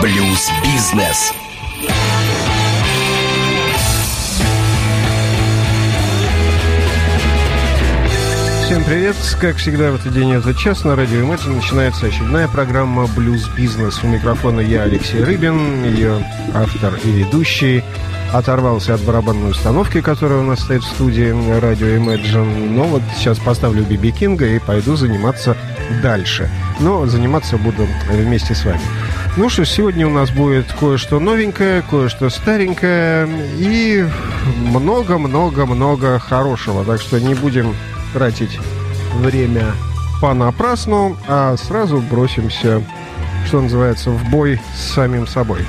Блюз-бизнес. Всем привет! Как всегда в этот день, этот час на радио Imagine начинается очередная программа «Блюз Бизнес». У микрофона я, Алексей Рыбин, ее автор и ведущий. Оторвался от барабанной установки, которая у нас стоит в студии радио Imagine. Но вот сейчас поставлю Биби Кинга и пойду заниматься дальше. Но заниматься буду вместе с вами. Ну что, сегодня у нас будет кое-что новенькое, кое-что старенькое и много-много-много хорошего. Так что не будем тратить время понапрасну, а сразу бросимся, что называется, в бой с самим собой.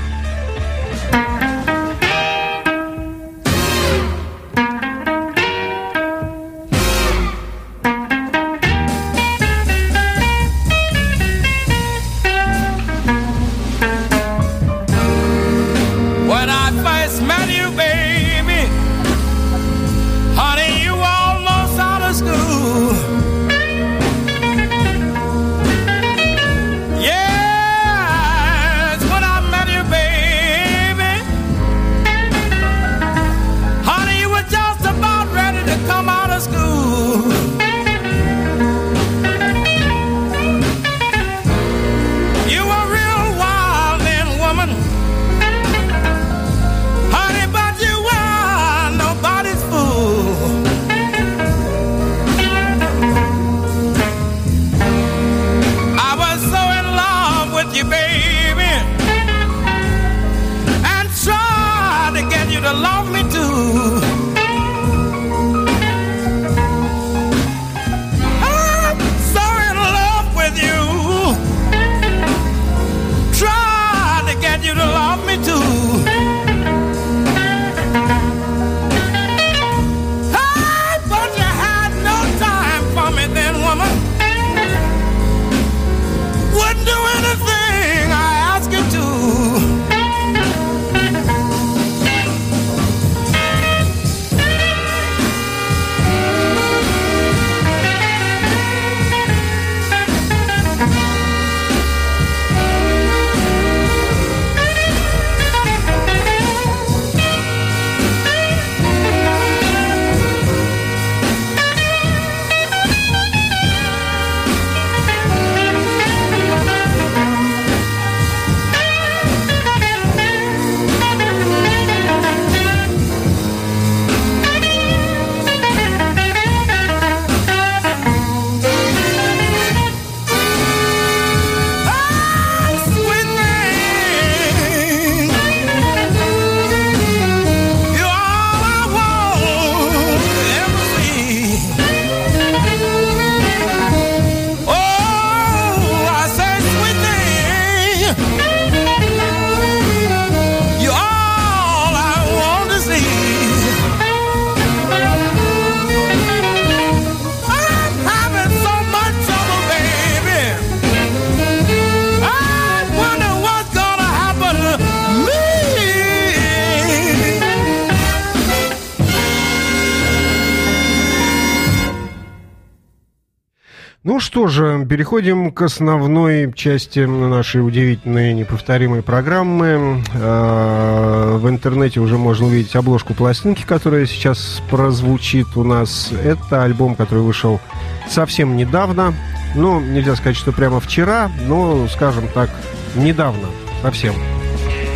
Что же, переходим к основной части нашей удивительной, неповторимой программы. А, в интернете уже можно увидеть обложку пластинки, которая сейчас прозвучит у нас. Это альбом, который вышел совсем недавно. Ну, нельзя сказать, что прямо вчера, но, скажем так, недавно. Совсем.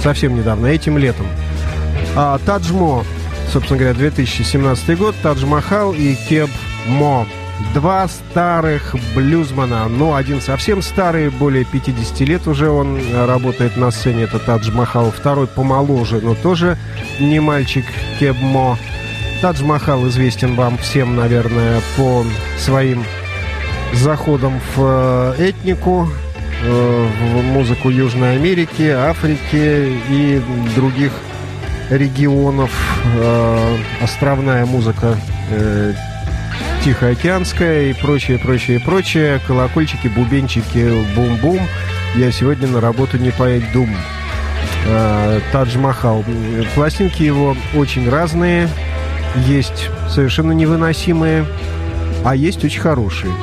Совсем недавно, этим летом. А, Таджмо, собственно говоря, 2017 год, Тадж Махал и Кеб Мо. Два старых блюзмана. Ну, один совсем старый, более 50 лет уже он работает на сцене. Это Тадж Махал. Второй помоложе, но тоже не мальчик Кебмо. Тадж Махал известен вам всем, наверное, по своим заходам в э, этнику, э, в музыку Южной Америки, Африки и других регионов. Э, островная музыка Тихоокеанская и прочее, прочее, прочее. Колокольчики, бубенчики, бум-бум. Я сегодня на работу не пойду. А, Тадж Махал. Пластинки его очень разные. Есть совершенно невыносимые, а есть очень хорошие.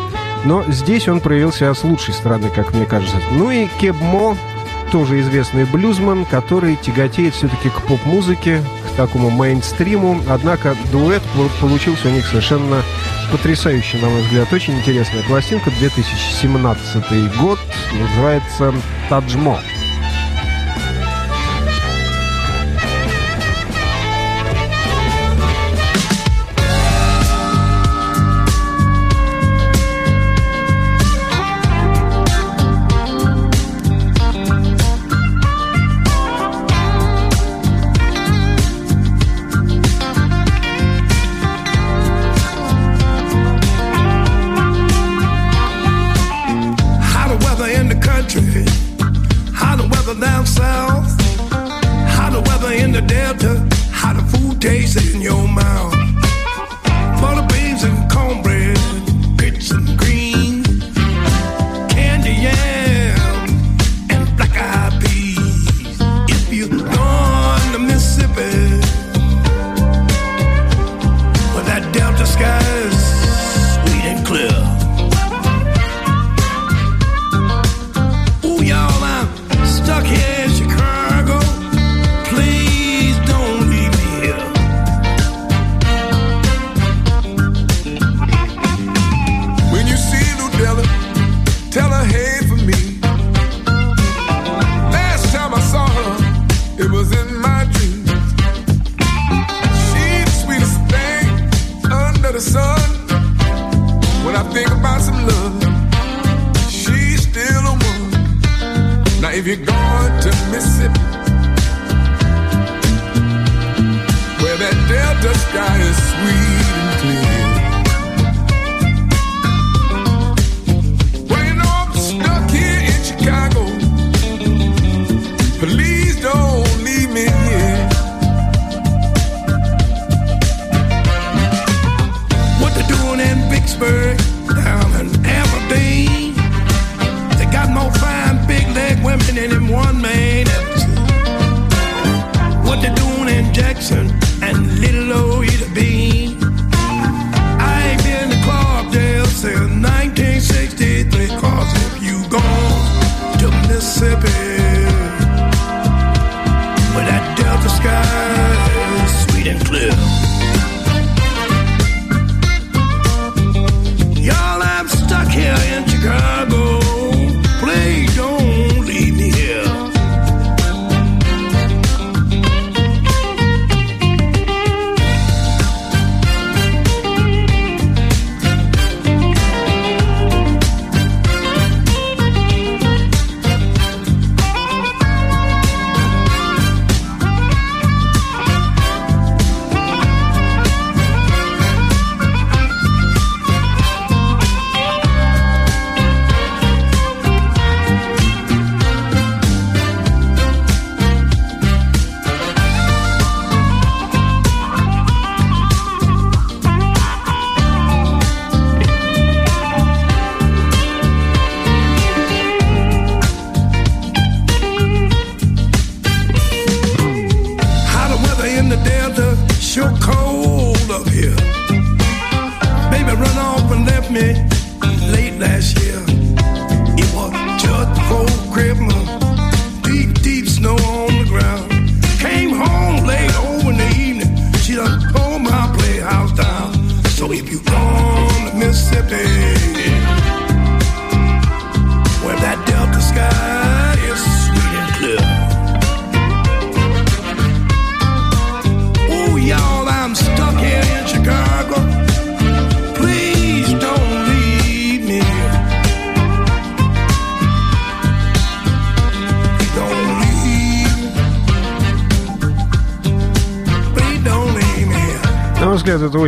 Но здесь он проявился с лучшей стороны, как мне кажется. Ну и Кебмо тоже известный блюзман, который тяготеет все-таки к поп-музыке, к такому мейнстриму. Однако дуэт получился у них совершенно потрясающий, на мой взгляд, очень интересная пластинка. 2017 год, называется «Таджмо».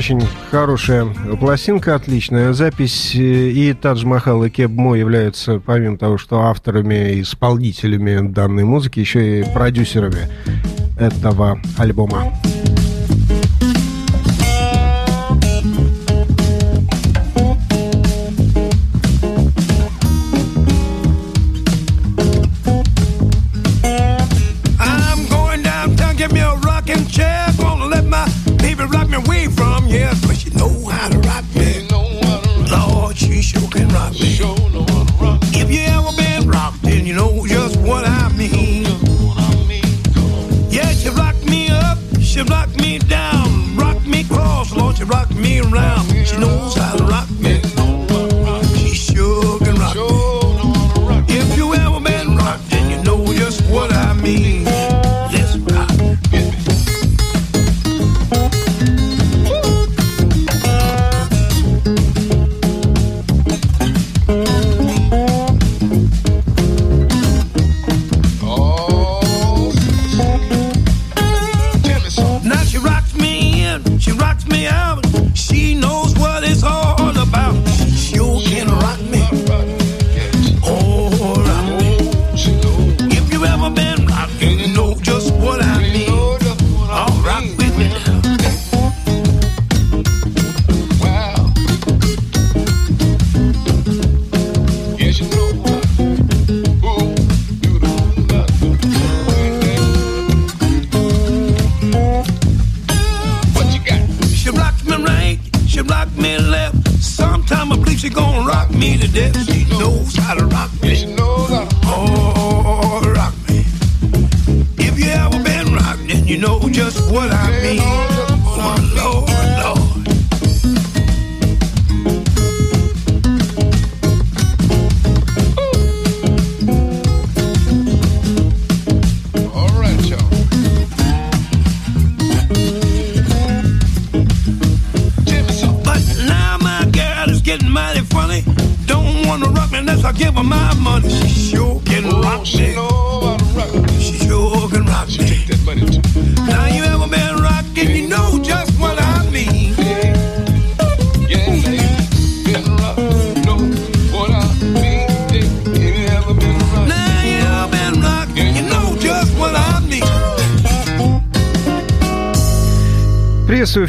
Очень хорошая пластинка, отличная запись. И Тадж Махал и Кеб Мо являются, помимо того, что авторами и исполнителями данной музыки, еще и продюсерами этого альбома.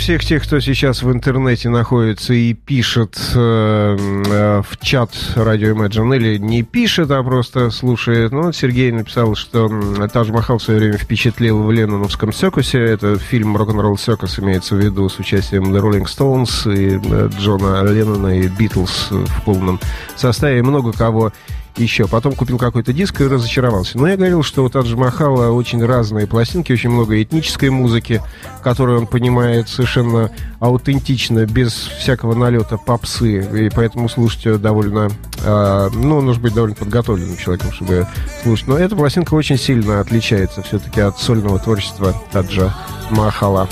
Всех тех, кто сейчас в интернете находится и пишет э, э, в чат радио Imagine или не пишет, а просто слушает. Ну, Сергей написал, что Тадж Махал в свое время впечатлил в Ленноновском Сёкусе. Это фильм «Рок-н-ролл Сёкус» имеется в виду с участием The Rolling Stones и э, Джона Леннона и Битлз в полном составе. Много кого еще. Потом купил какой-то диск и разочаровался. Но я говорил, что у Таджи Махала очень разные пластинки, очень много этнической музыки, которую он понимает совершенно аутентично, без всякого налета попсы. И поэтому слушать ее довольно... Э, ну, нужно быть довольно подготовленным человеком, чтобы слушать. Но эта пластинка очень сильно отличается все-таки от сольного творчества Таджа Махала.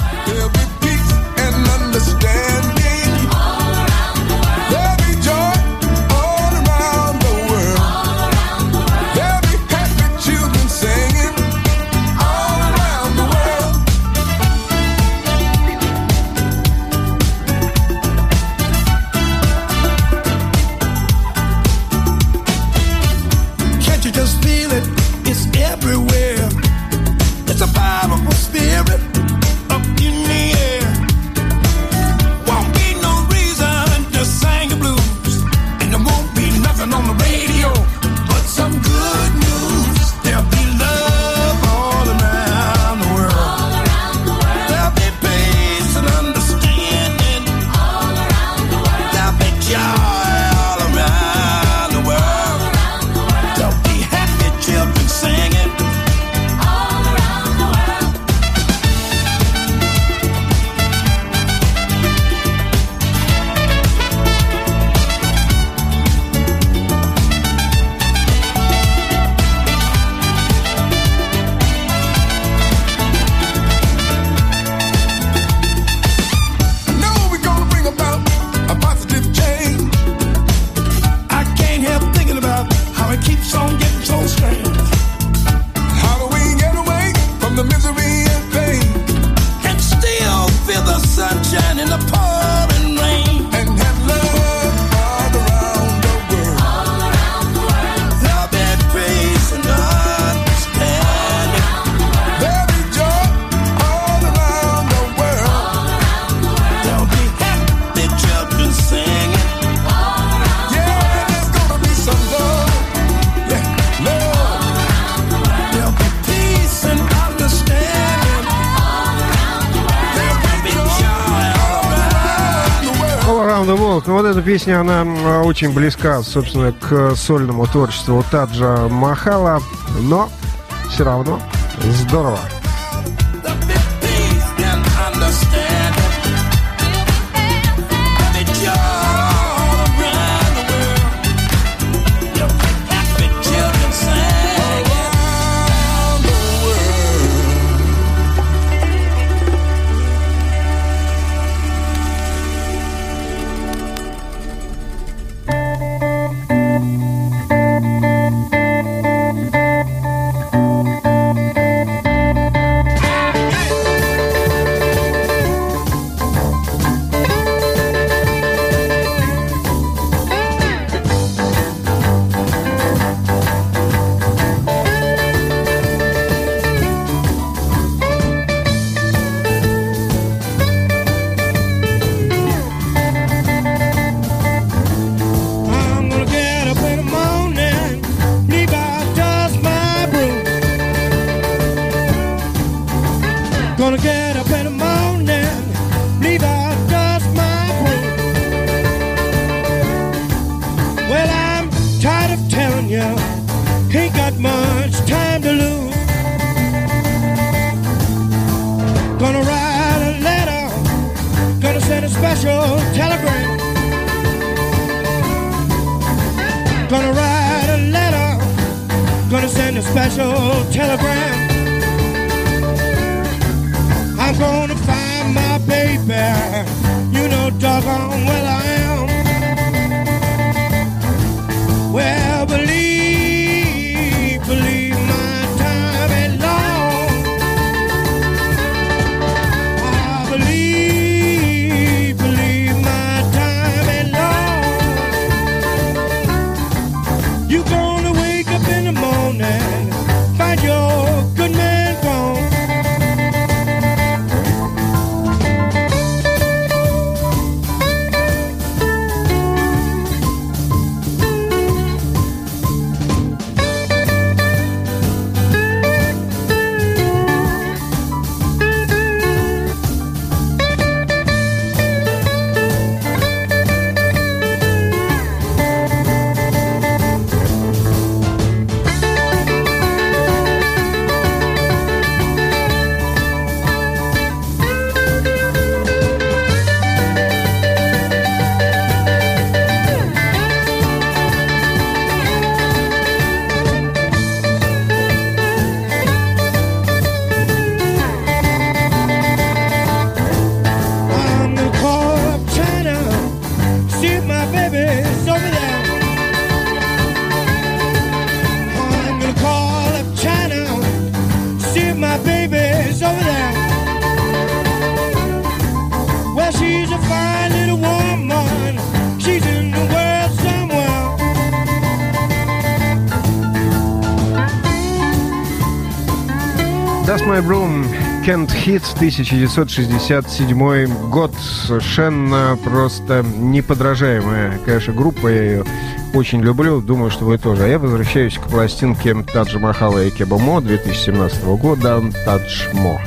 Песня, она очень близка, собственно, к сольному творчеству Таджа Махала, но все равно здорово. Hit 1967 год. Совершенно просто неподражаемая, конечно, группа. Я ее очень люблю. Думаю, что вы тоже. А я возвращаюсь к пластинке Таджа Махала и Кебамо 2017 года «Тадж Мо».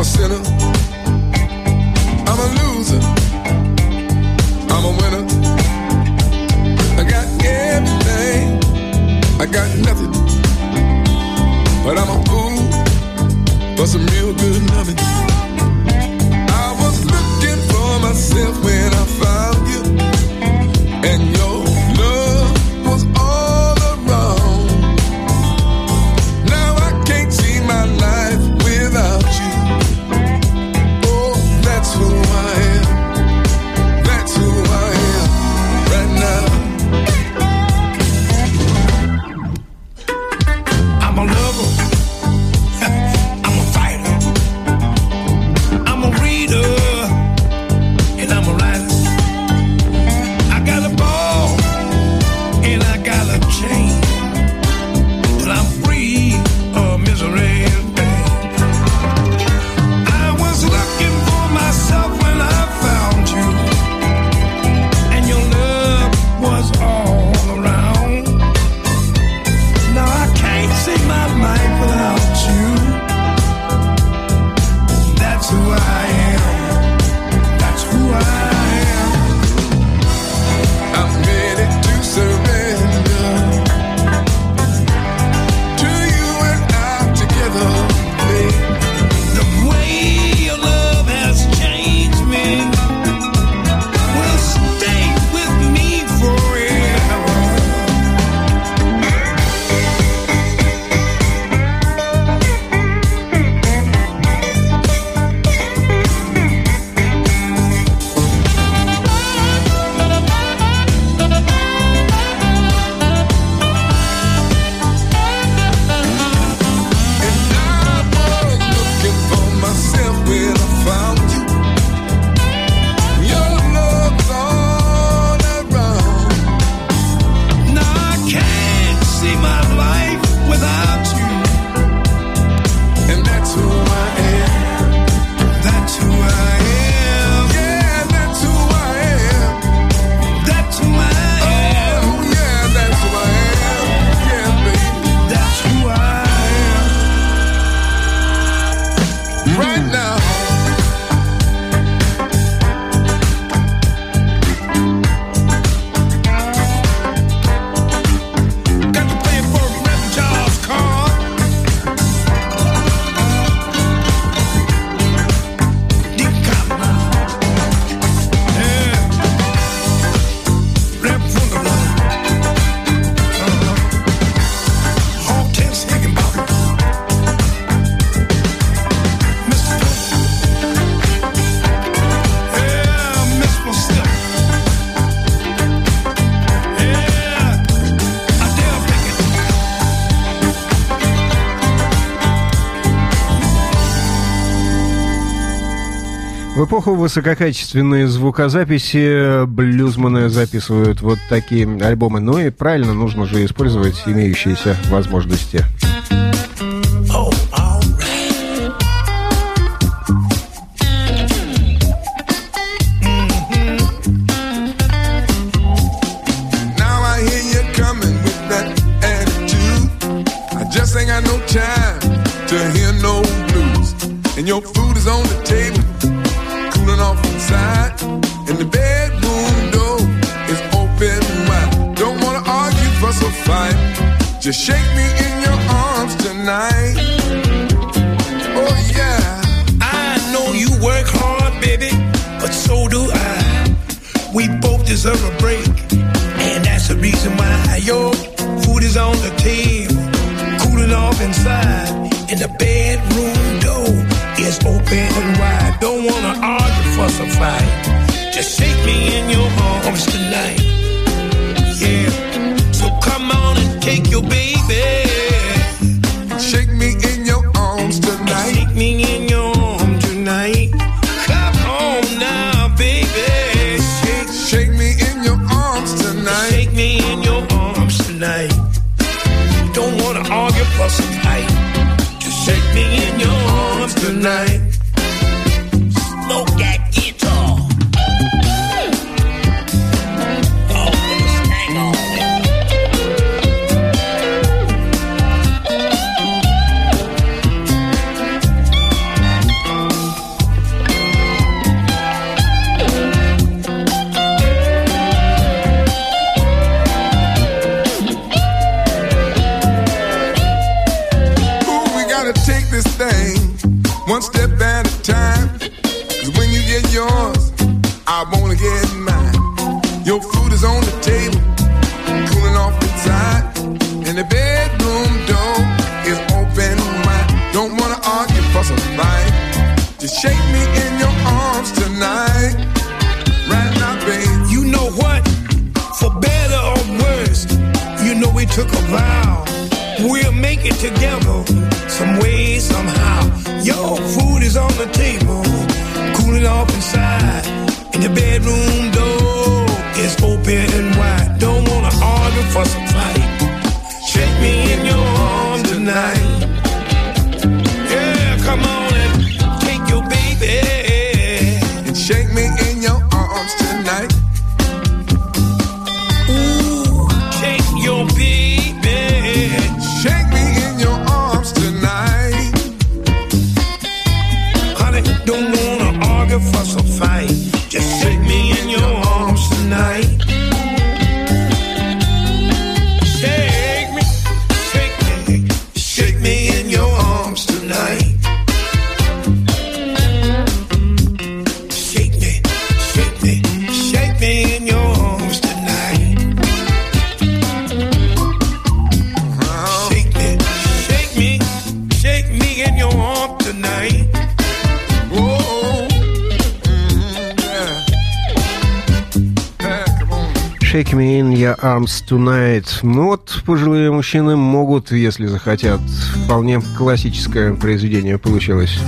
a sinner. I'm a loser. I'm a winner. I got everything. I got nothing. But I'm a fool for some real good loving. Эпоху высококачественные звукозаписи блюзманы записывают вот такие альбомы. Ну и правильно, нужно же использовать имеющиеся возможности. Just shake me in your arms tonight. Oh yeah. I know you work hard, baby, but so do I. We both deserve a break, and that's the reason why your food is on the table, cooling off inside, and the bedroom door is open wide. Don't wanna argue, fuss or fight. Just shake me in your arms tonight. Yeah So come on and take your baby. Shake me in your arms tonight. Shake me in Tonight. Ну вот, пожилые мужчины могут, если захотят. Вполне классическое произведение получилось.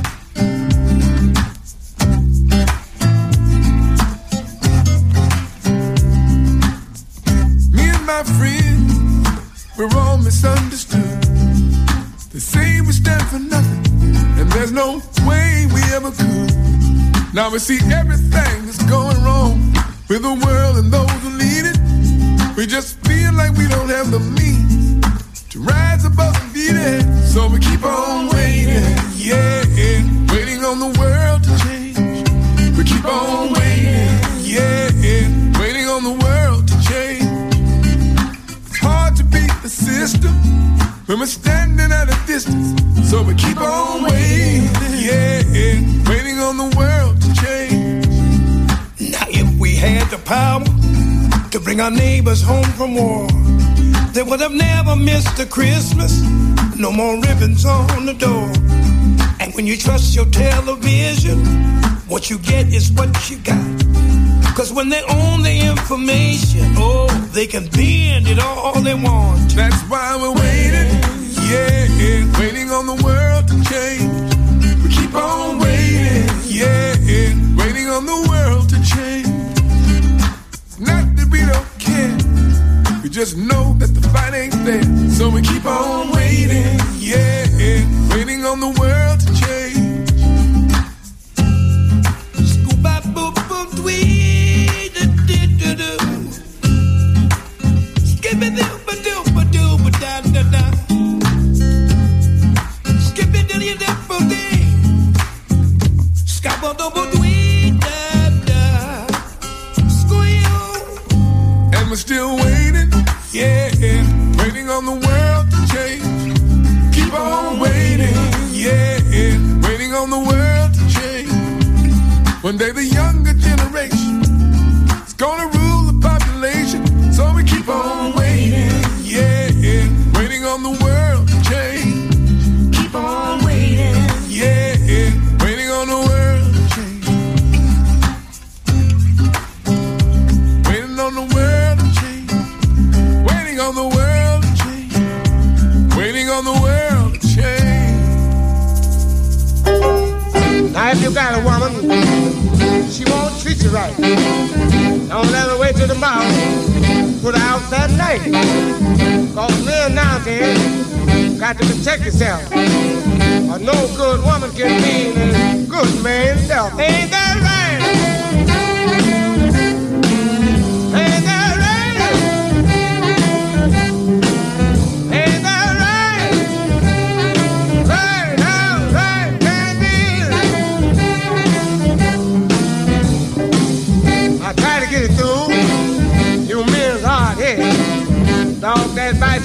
We're standing at a distance. So we keep on waiting, yeah, waiting on the world to change. Now, if we had the power to bring our neighbors home from war, they would have never missed a Christmas. No more ribbons on the door. And when you trust your television, what you get is what you got. Cause when they own the information, oh, they can bend it all they want. That's why we're waiting, waiting on the world to change. We keep on waiting, yeah, waiting on the world to change. Not that we don't care, we just know that the fight ain't there. So we keep on waiting, yeah, waiting on the world to change. On the world to change. One day the Put out that night. Cause men nowadays got to protect yourself. A no good woman can mean a good man's self. Ain't that right?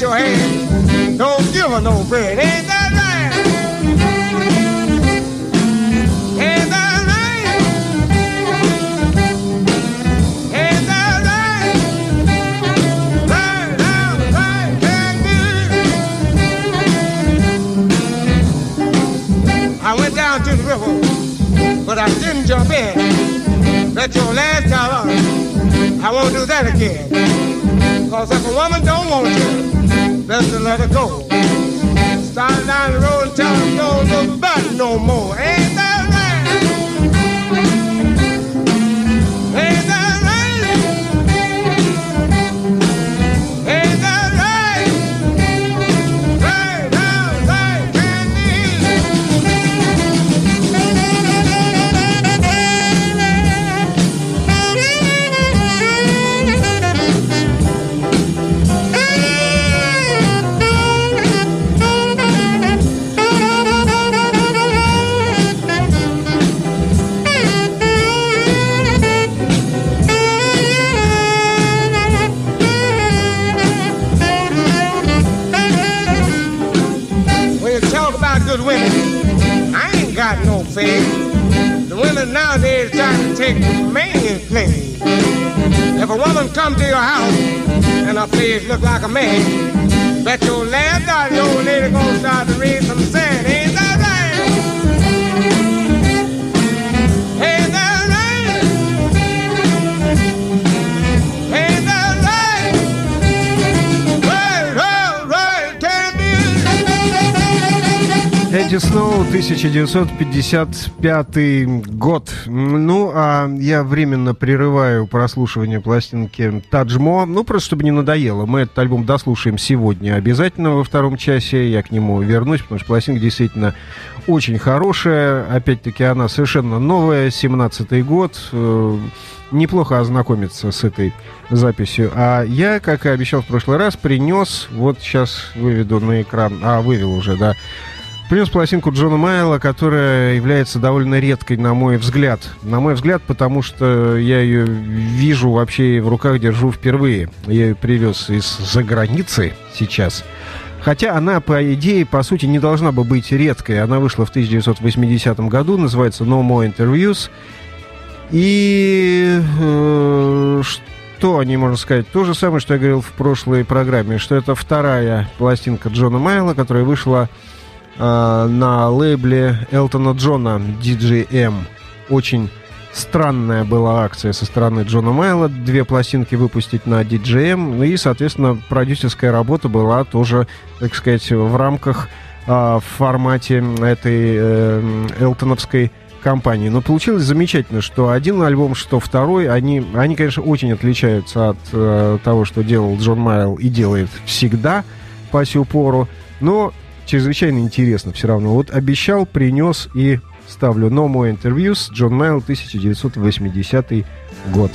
Your hand. Don't give her no bread. Ain't that right? Ain't that right? Ain't that right? Right now, right, baby. I went down to the river, but I didn't jump in. That's your last time. I won't do that again. Cause if a woman don't want you, best to let her go. Start down the road and tell her don't look back no more. Ain't faith. The women nowadays trying to take man's place. If a woman come to your house and her face look like a man, bet your last dollar the old lady gonna start to raise some sand. Ain't that Майл, 1955 год. Ну, а я временно прерываю прослушивание пластинки Таджмо, ну, просто чтобы не надоело. Мы этот альбом дослушаем сегодня обязательно во втором часе, я к нему вернусь, потому что пластинка действительно очень хорошая. Опять-таки, она совершенно новая, 17-й год. Э, неплохо ознакомиться с этой записью. А я, как и обещал в прошлый раз, принес, вот сейчас выведу на экран, а, вывел уже, да, Принес пластинку Джона Майла, которая является довольно редкой, на мой взгляд. На мой взгляд, потому что я ее вижу вообще в руках держу впервые. Я ее привез из-за границы сейчас. Хотя она, по идее, по сути, не должна бы быть редкой. Она вышла в 1980 году, называется No More Interviews. И э, что о ней можно сказать? То же самое, что я говорил в прошлой программе, что это вторая пластинка Джона Майла, которая вышла на лейбле Элтона Джона DJM. Очень странная была акция со стороны Джона Майла. Две пластинки выпустить на DJM. Ну и, соответственно, продюсерская работа была тоже, так сказать, в рамках, э, в формате этой э, элтоновской компании. Но получилось замечательно, что один альбом, что второй, они, они конечно, очень отличаются от э, того, что делал Джон Майл и делает всегда по сю пору. Но чрезвычайно интересно все равно. Вот обещал, принес и ставлю No More Interviews, Джон Майл, 1980 год.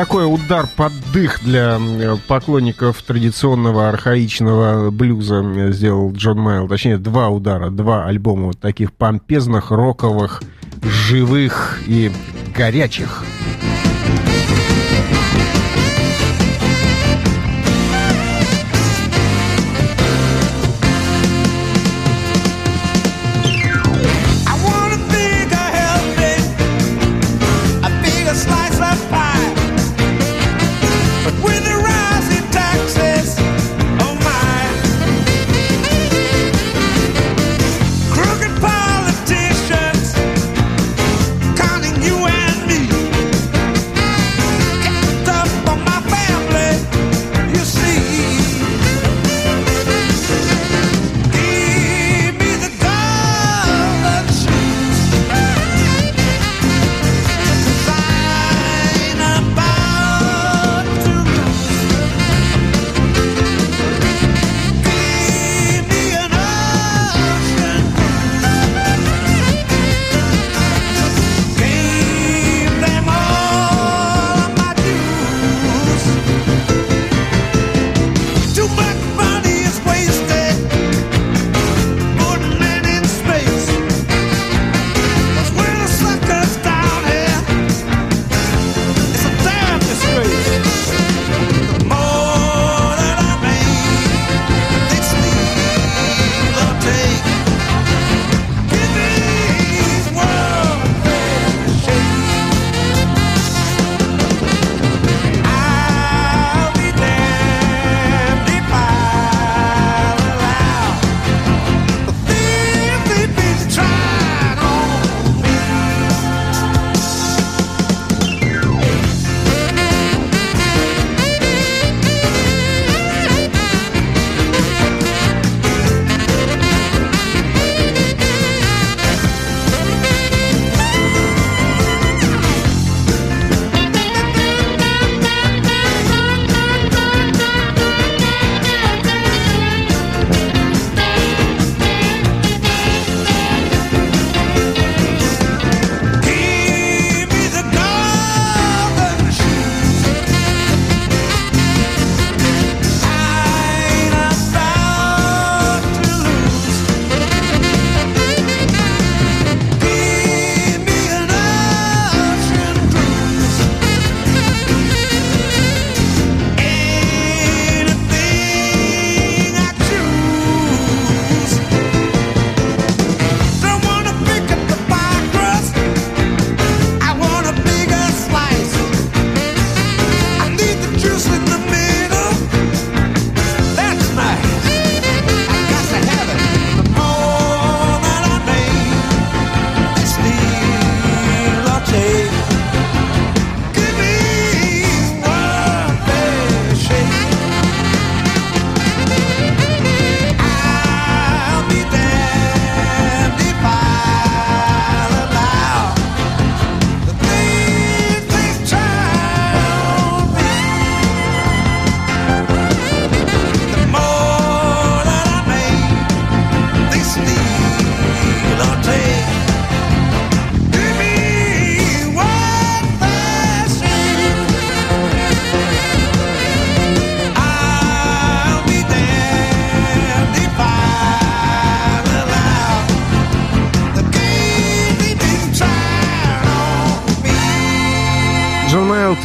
Такой удар под дых для поклонников традиционного архаичного блюза сделал Джон Майл. Точнее, два удара, два альбома вот таких помпезных, роковых, живых и горячих.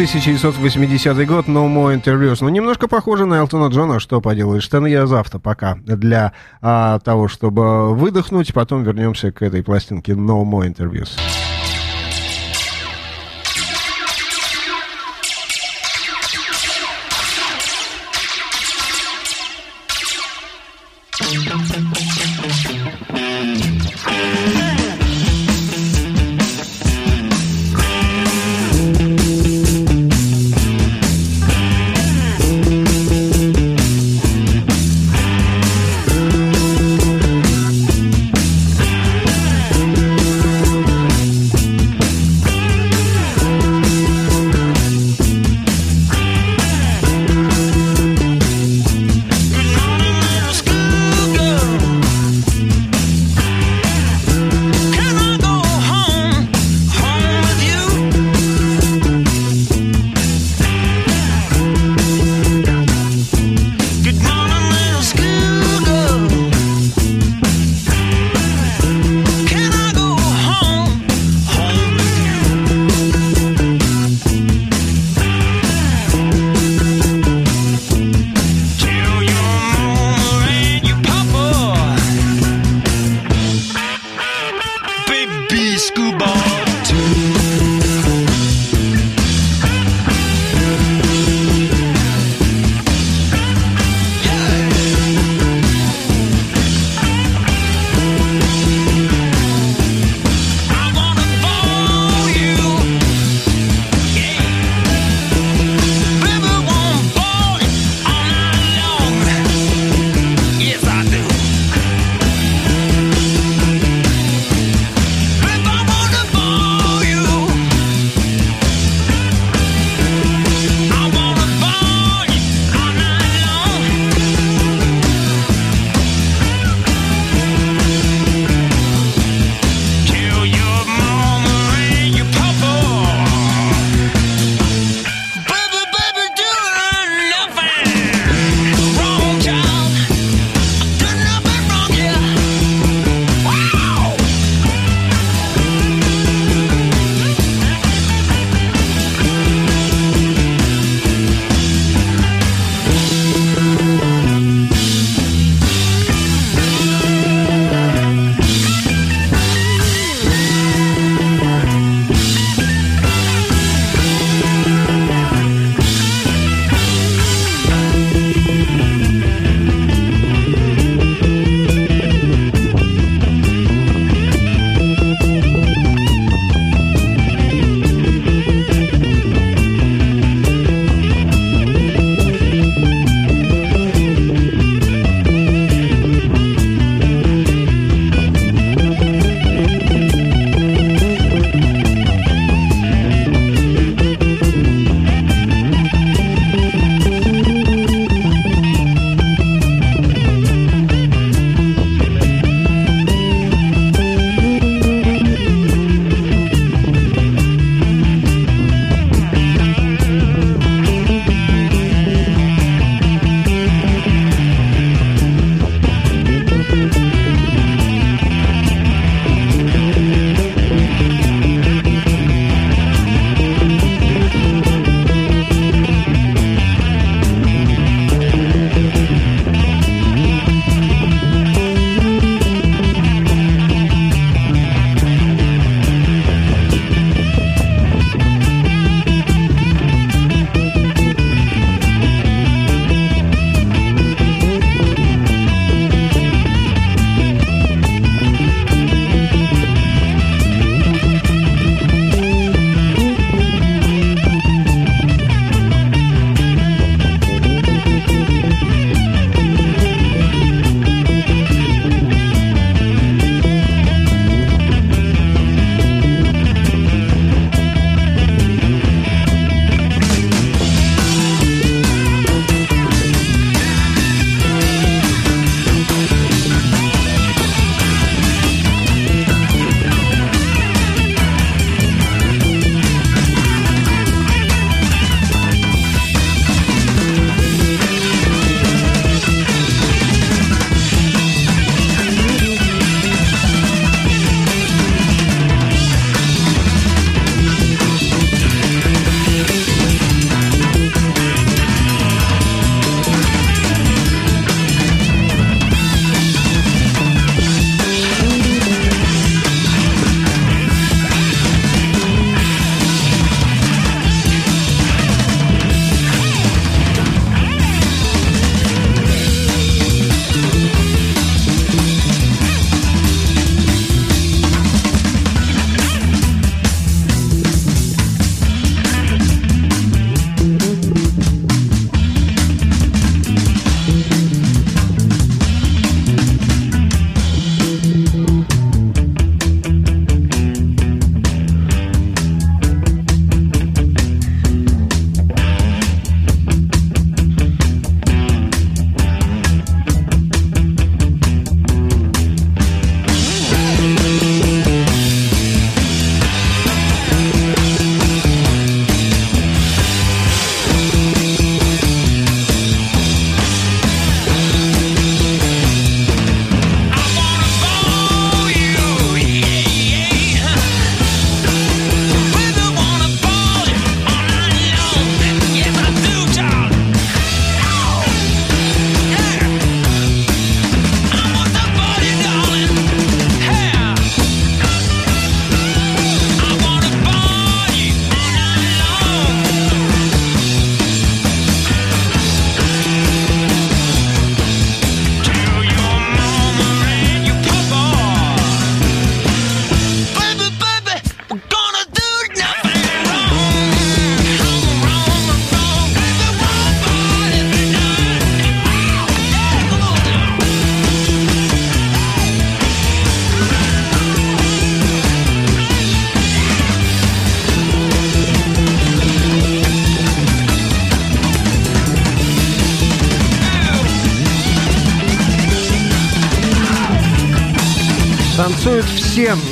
1980 год, No More Interviews. Ну, немножко похоже на Элтона Джона, что поделаешь. Ten Years After пока. Для а, того, чтобы выдохнуть, потом вернемся к этой пластинке No More Interviews.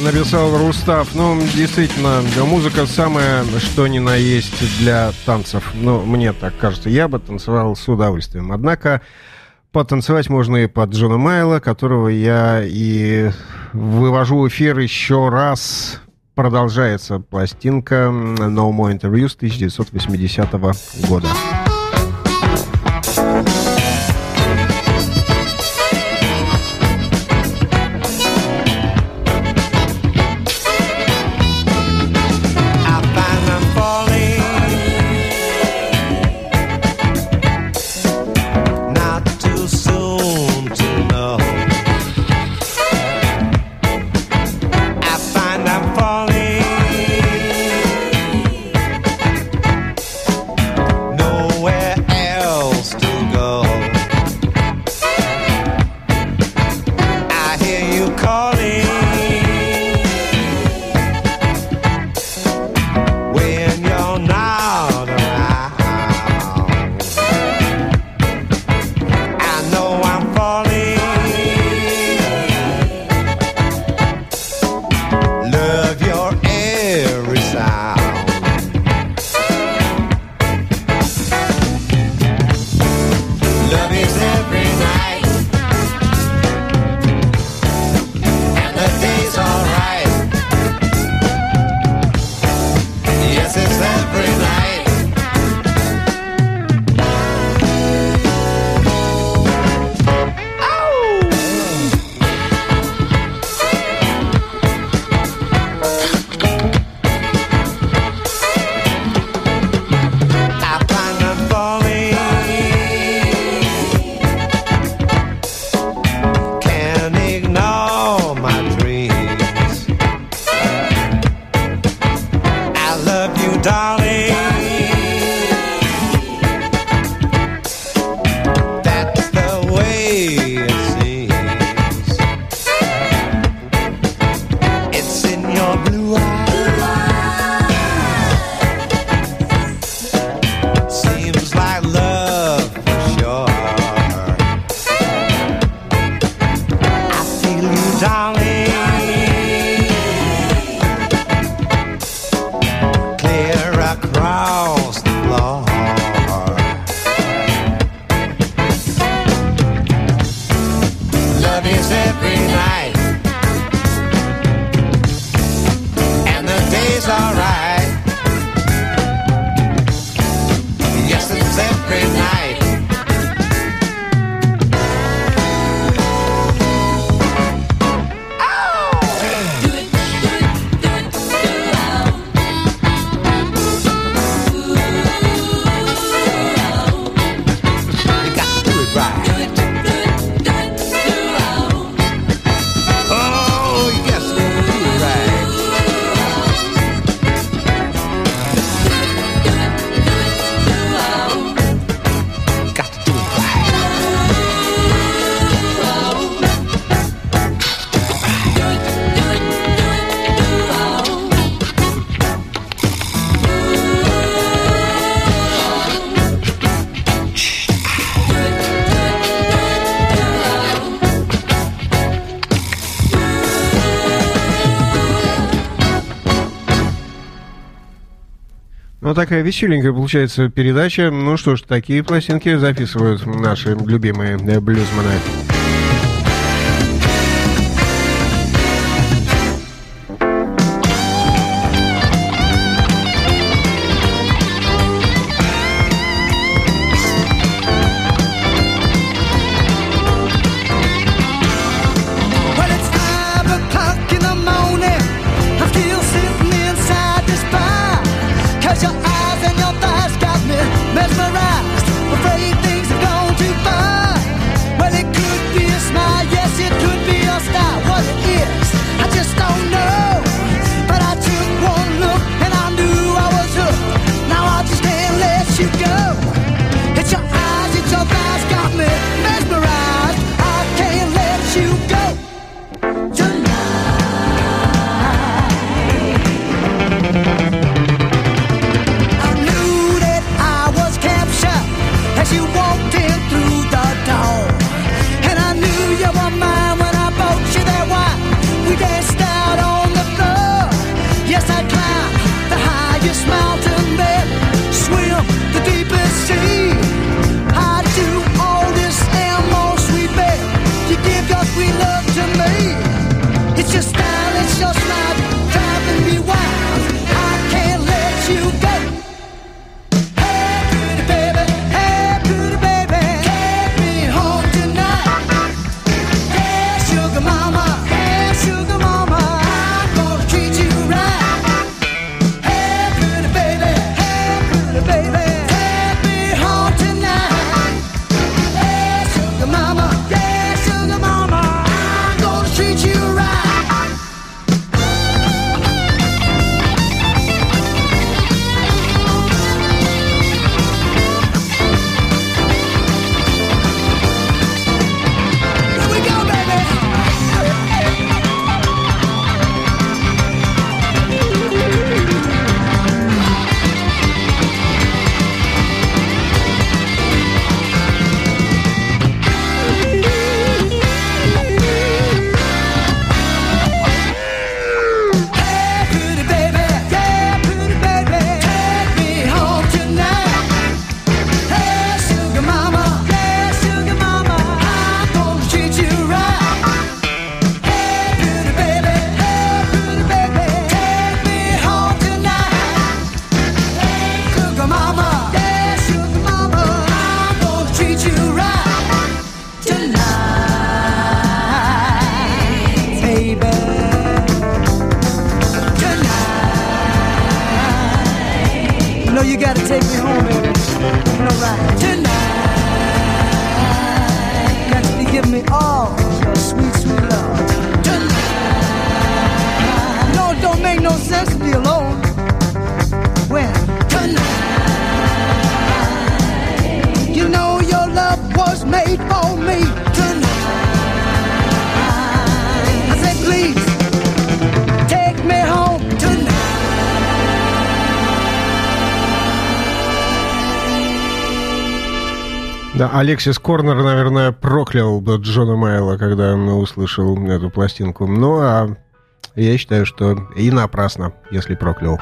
Написал Рустав. Ну, действительно, музыка самая, что ни на есть для танцев. Ну, мне так кажется. Я бы танцевал с удовольствием. Однако, потанцевать можно и под Джона Майла, которого я и вывожу в эфир еще раз. Продолжается пластинка No More Interviews 1980 года. Такая веселенькая получается передача. Ну что ж, такие пластинки записывают наши любимые блюзманы. Алексис Корнер, наверное, проклял Джона Майла, когда он услышал эту пластинку. Ну, а я считаю, что и напрасно, если проклял.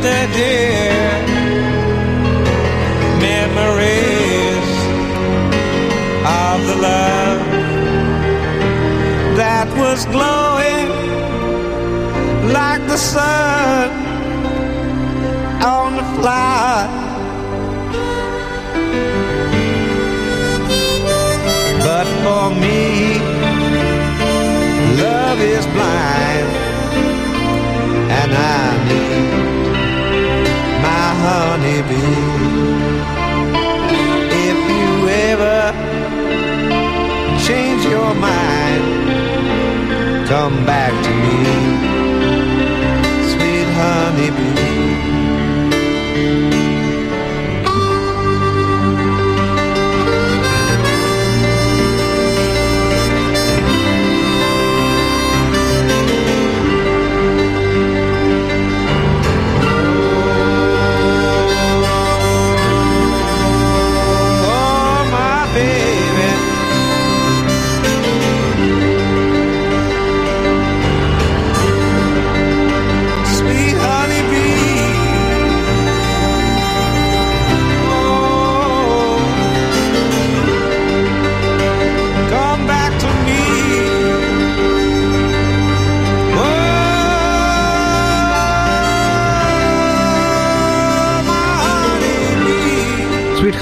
The dear memories of the love that was glowing like the sun on the flower. But for me, love is blind, and I honeybee. If you ever change your mind, come back to me,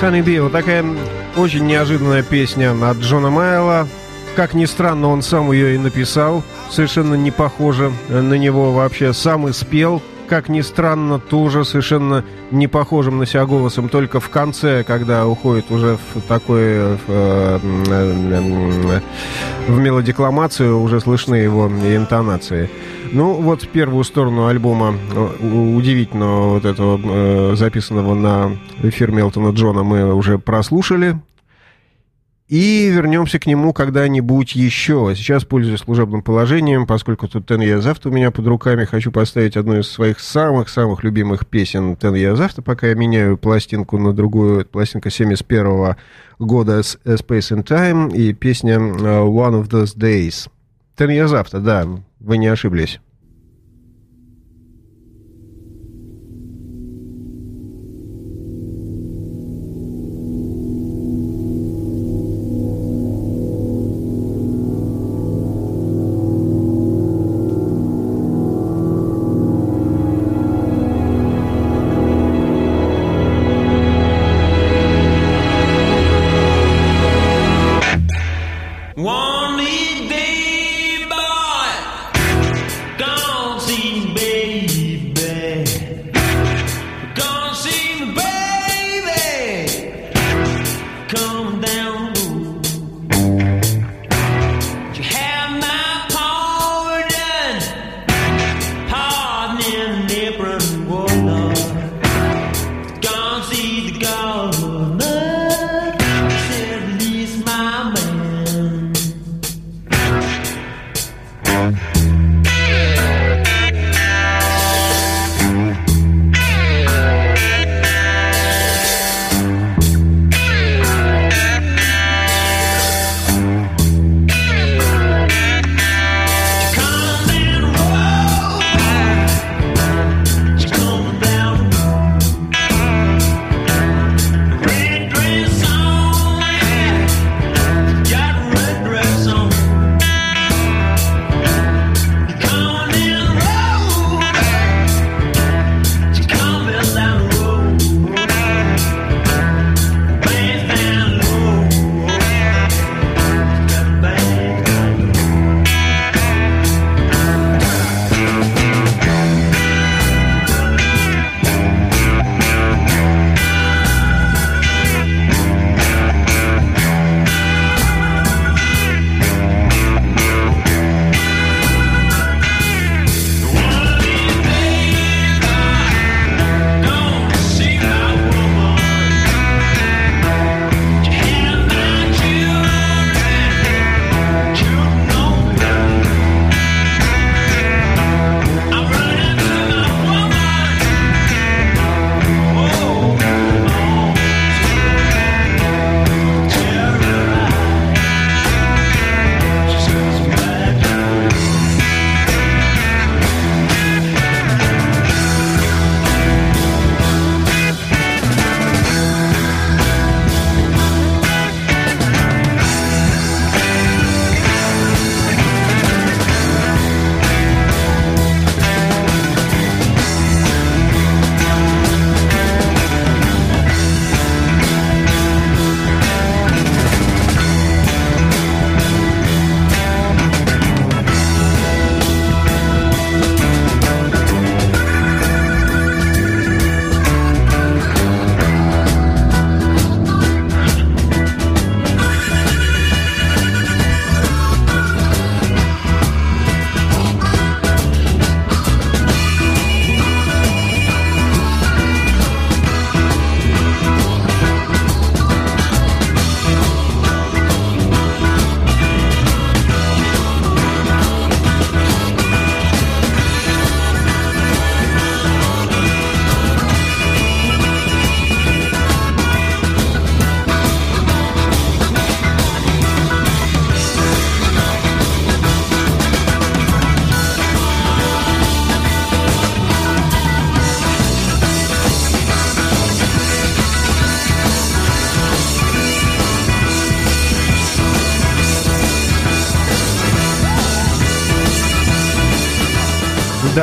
Honey. Вот такая очень неожиданная песня от Джона Майла. Как ни странно, он сам ее и написал. Совершенно не похоже на него вообще. Сам и спел. Как ни странно, тоже совершенно не похожим на себя голосом. Только в конце, когда уходит уже в такой... В, э, э, в мелодикламацию, уже слышны его интонации. Ну, вот первую сторону альбома э, удивительного вот этого э, записанного на эфир Мелтона Джона мы уже прослушали. И вернемся к нему когда-нибудь еще. Сейчас, пользуясь служебным положением, поскольку тут Ten Years After у меня под руками, хочу поставить одну из своих самых-самых любимых песен Ten Years After, пока я меняю пластинку на другую. Пластинка 71 года Space and Time и песня э, One of Those Days. Ten Years After, да, вы не ошиблись.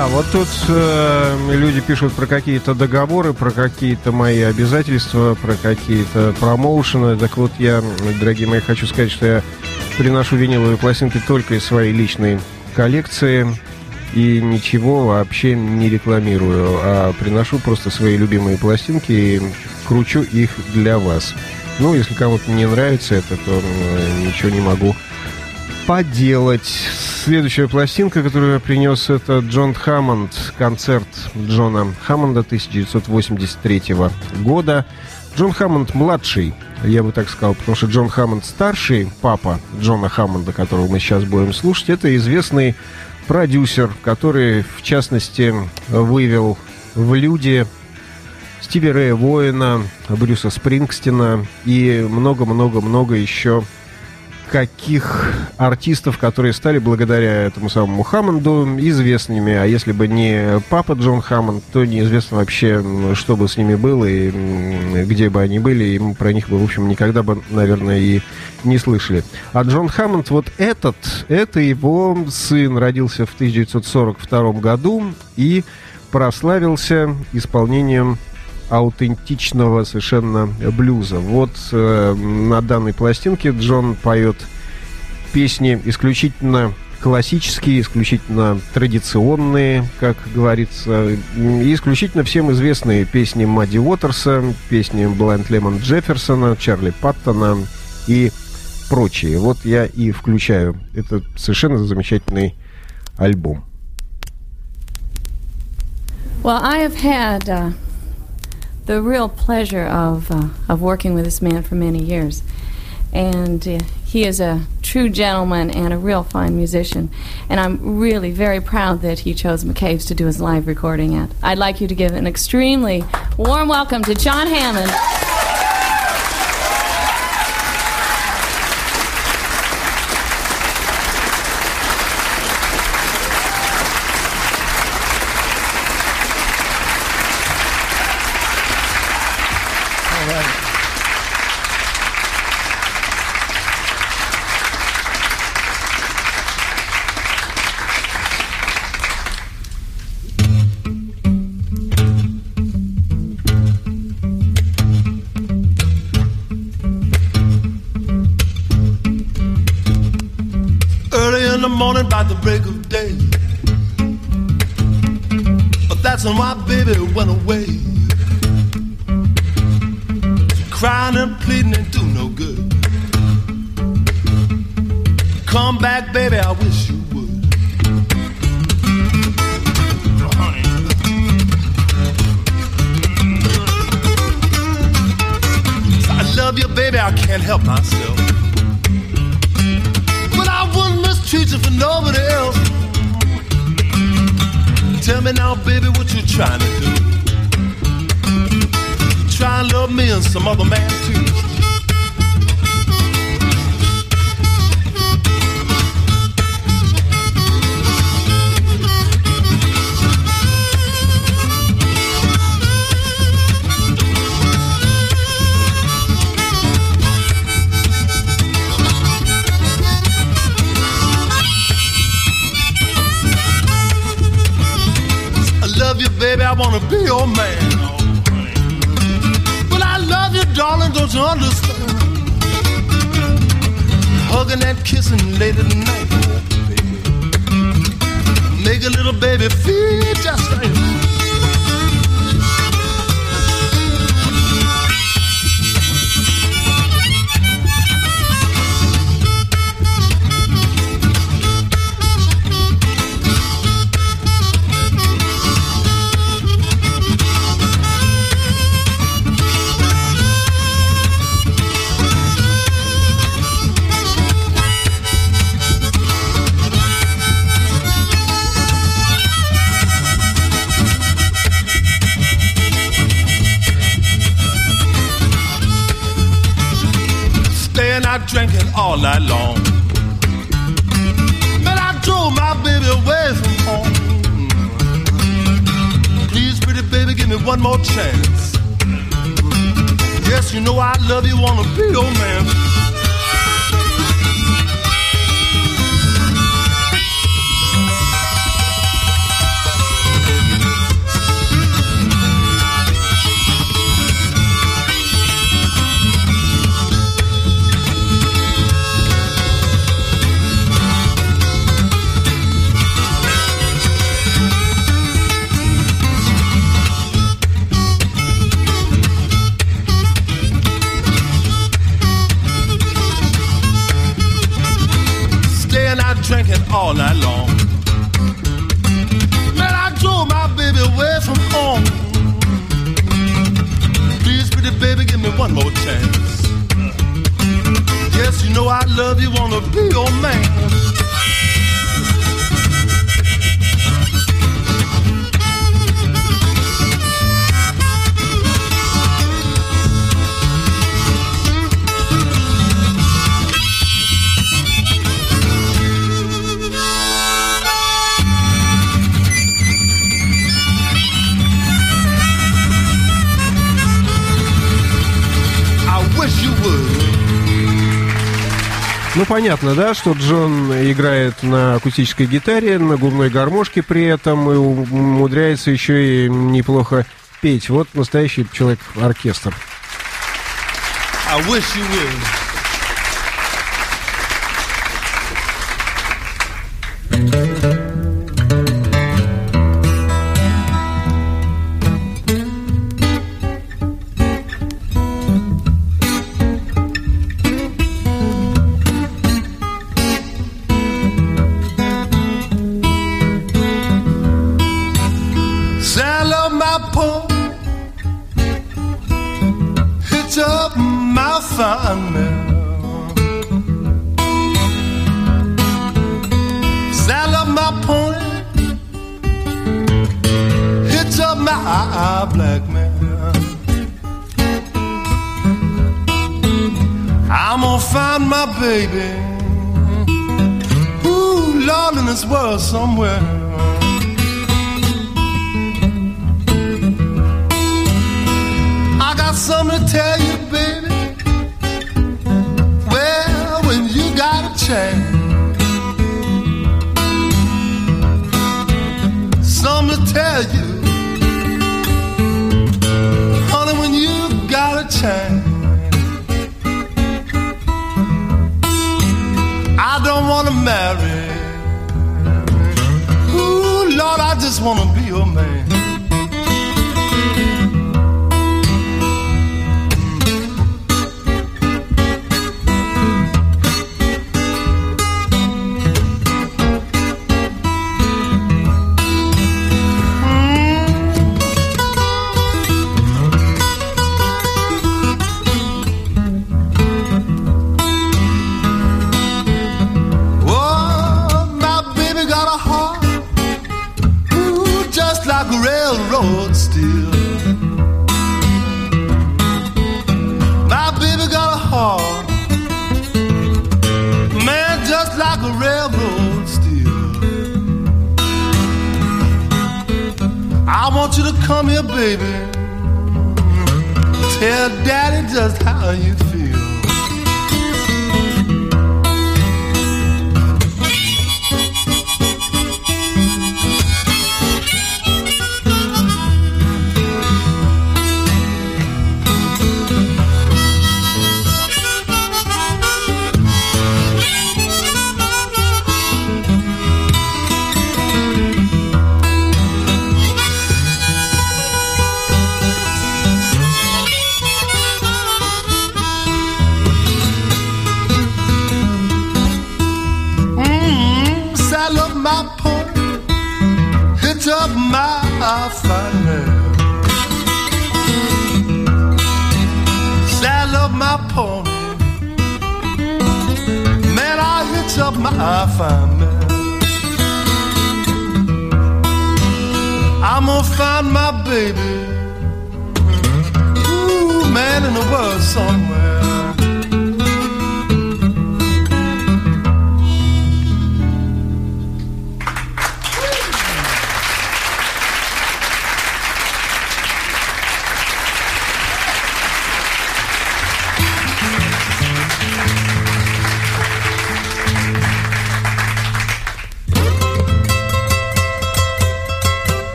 Да, вот тут э, люди пишут про какие-то договоры, про какие-то мои обязательства, про какие-то промоушены. Так вот, я, дорогие мои, хочу сказать, что я приношу виниловые пластинки только из своей личной коллекции и ничего вообще не рекламирую, а приношу просто свои любимые пластинки и кручу их для вас. Ну, если кому-то не нравится это, то э, ничего не могу поделать. Следующая пластинка, которую я принес, это Джон Хаммонд, концерт Джона Хаммонда 1983 года. Джон Хаммонд младший, я бы так сказал, потому что Джон Хаммонд старший, папа Джона Хаммонда, которого мы сейчас будем слушать, это известный продюсер, который, в частности, вывел в люди Стиви Рэя Воина, Брюса Спрингстина и много-много-много еще каких артистов, которые стали благодаря этому самому Хаммонду известными. А если бы не папа Джон Хаммонд, то неизвестно вообще, что бы с ними было и где бы они были. И мы про них бы, в общем, никогда бы, наверное, и не слышали. А Джон Хаммонд, вот этот, это его сын, родился в 1942 году и прославился исполнением аутентичного совершенно блюза. Вот э, на данной пластинке Джон поет песни исключительно классические, исключительно традиционные, как говорится, и исключительно всем известные песни Мадди Уотерса, песни Блайнд Лемон Джефферсона, Чарли Паттона и прочие. Вот я и включаю. Это совершенно замечательный альбом. Well, I have had uh, the real pleasure of, uh, of working with this man for many years. And uh, he is a true gentleman and a real fine musician. And I'm really very proud that he chose McCabe's to do his live recording at. I'd like you to give an extremely warm welcome to John Hammond. Понятно, да, что Джон играет на акустической гитаре, на губной гармошке при этом и умудряется еще и неплохо петь. Вот настоящий человек-оркестр. I wish you would.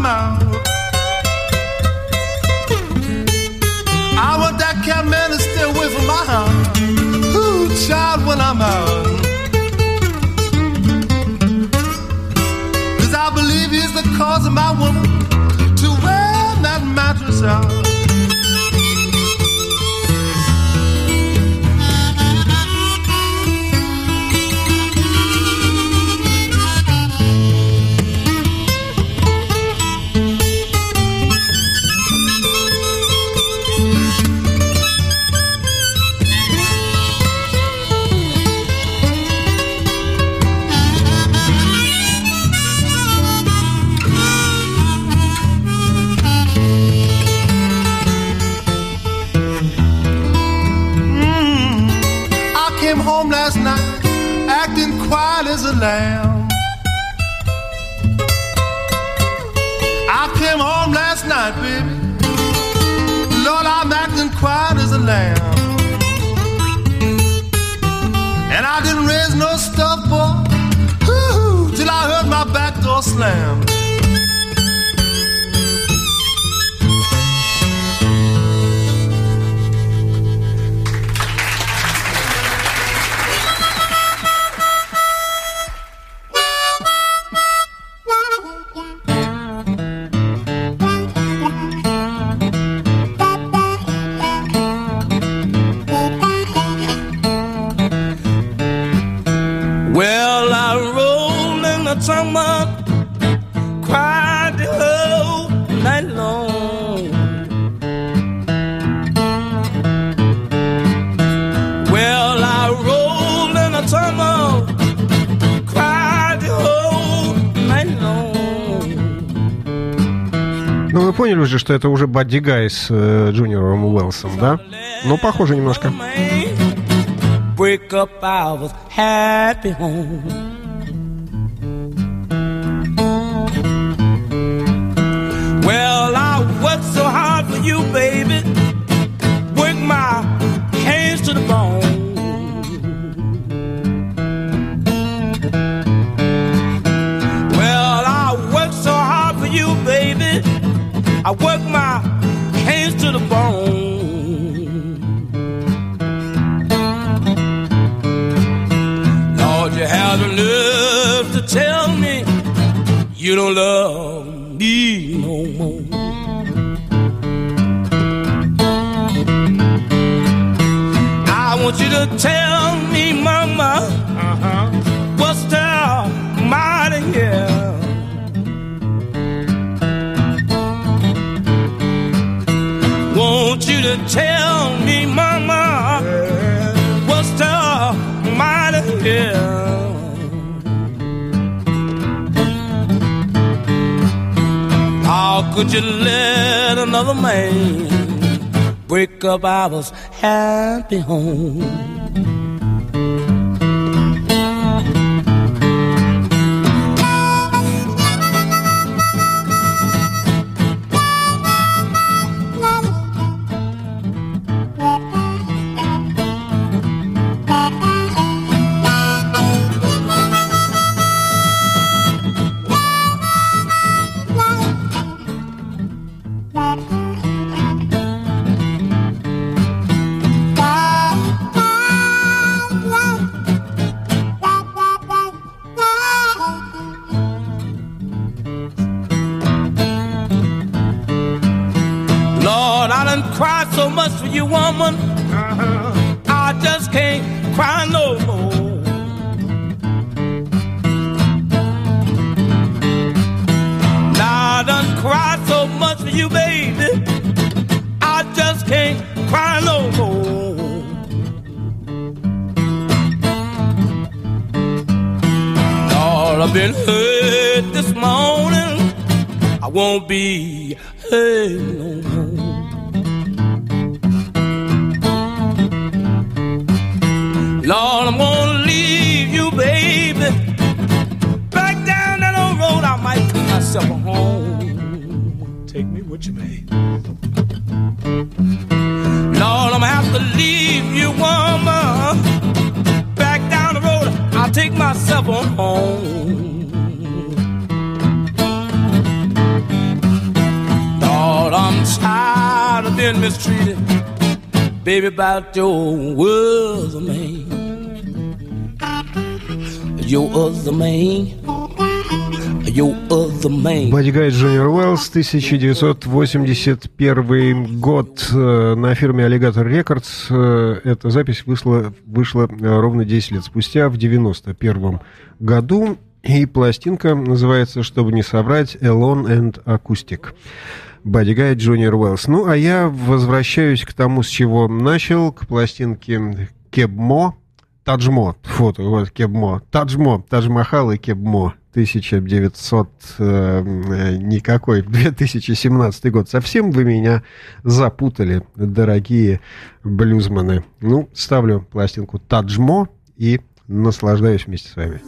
mouth. I want that cat man to stay away from my heart. Ooh, child, when I'm out. Cause I believe he's the cause of my woman to wear that mattress out. что это уже Бадди Гай с э, Джуниором Уэллсом, да? Ну, похоже немножко. Break up, I was happy home. up I was happy home. woman, uh-huh. I just can't cry no more. Now I done cried so much for you, baby, I just can't cry no more. Lord, I've been hurt this morning, I won't be hurt no I'm gonna leave you, baby. Back down that old road, I might take myself home. Take me with you, babe. Lord, I'm gonna have to leave you, woman. Back down the road, I'll take myself home. Lord, I'm tired of being mistreated. Baby, about your other Your other Гай Джуниор Уэллс, 1981 год. Э, на фирме Alligator Records э, эта запись вышла, вышла ровно 10 лет спустя, в 91 году. И пластинка называется, чтобы не собрать, Elon and Acoustic. Бадди Гай, Джуниор Уэллс. Ну, а я возвращаюсь к тому, с чего начал, к пластинке Кебмо, Таджмо, фото, вот, Кебмо, Таджмо, Таджмахал и Кебмо, 1900, э, никакой, 2017 год. Совсем вы меня запутали, дорогие блюзманы. Ну, ставлю пластинку Таджмо и наслаждаюсь вместе с вами.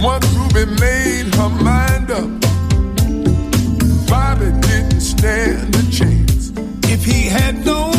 Once Ruby made her mind up, Bobby didn't stand a chance. If he had known.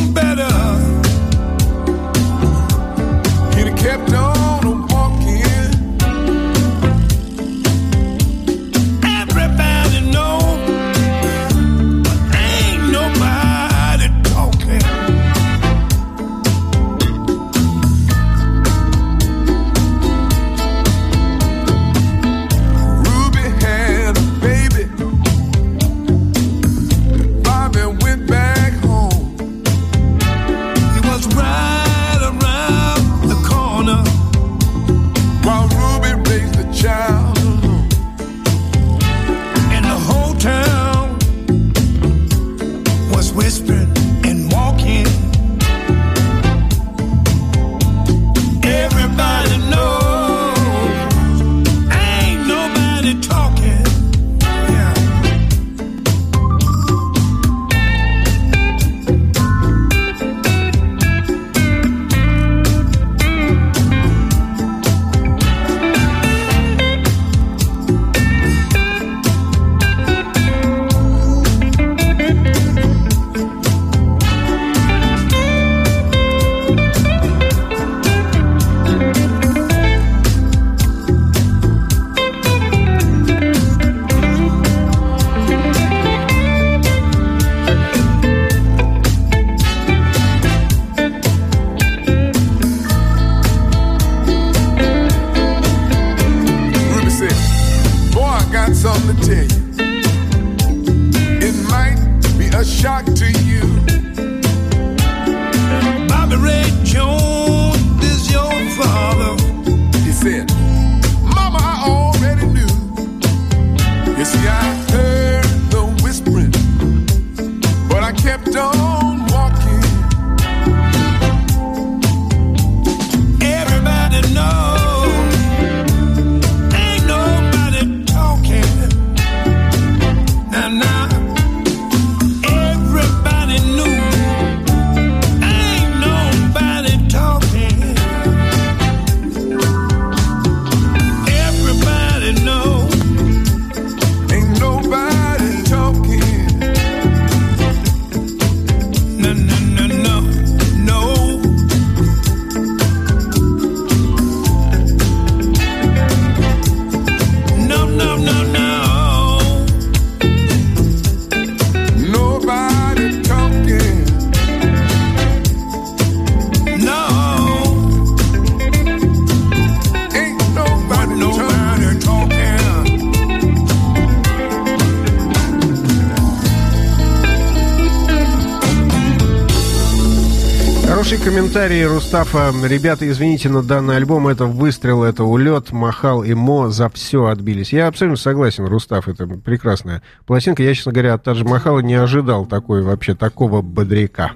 комментарии Рустафа. Ребята, извините, но данный альбом это выстрел, это улет, махал и мо за все отбились. Я абсолютно согласен, Рустав, это прекрасная пластинка. Я, честно говоря, от Таджи Махала не ожидал такой вообще, такого бодряка.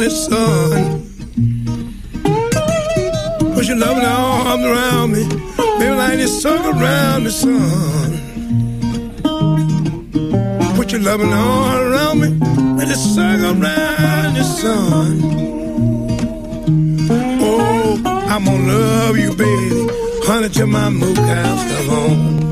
shining sun. Put your loving arms around me, baby, like the sun around the sun. Put your loving arms around me, like the sun around the sun. Oh, I'm gonna love you, baby, honey, till my mood comes home.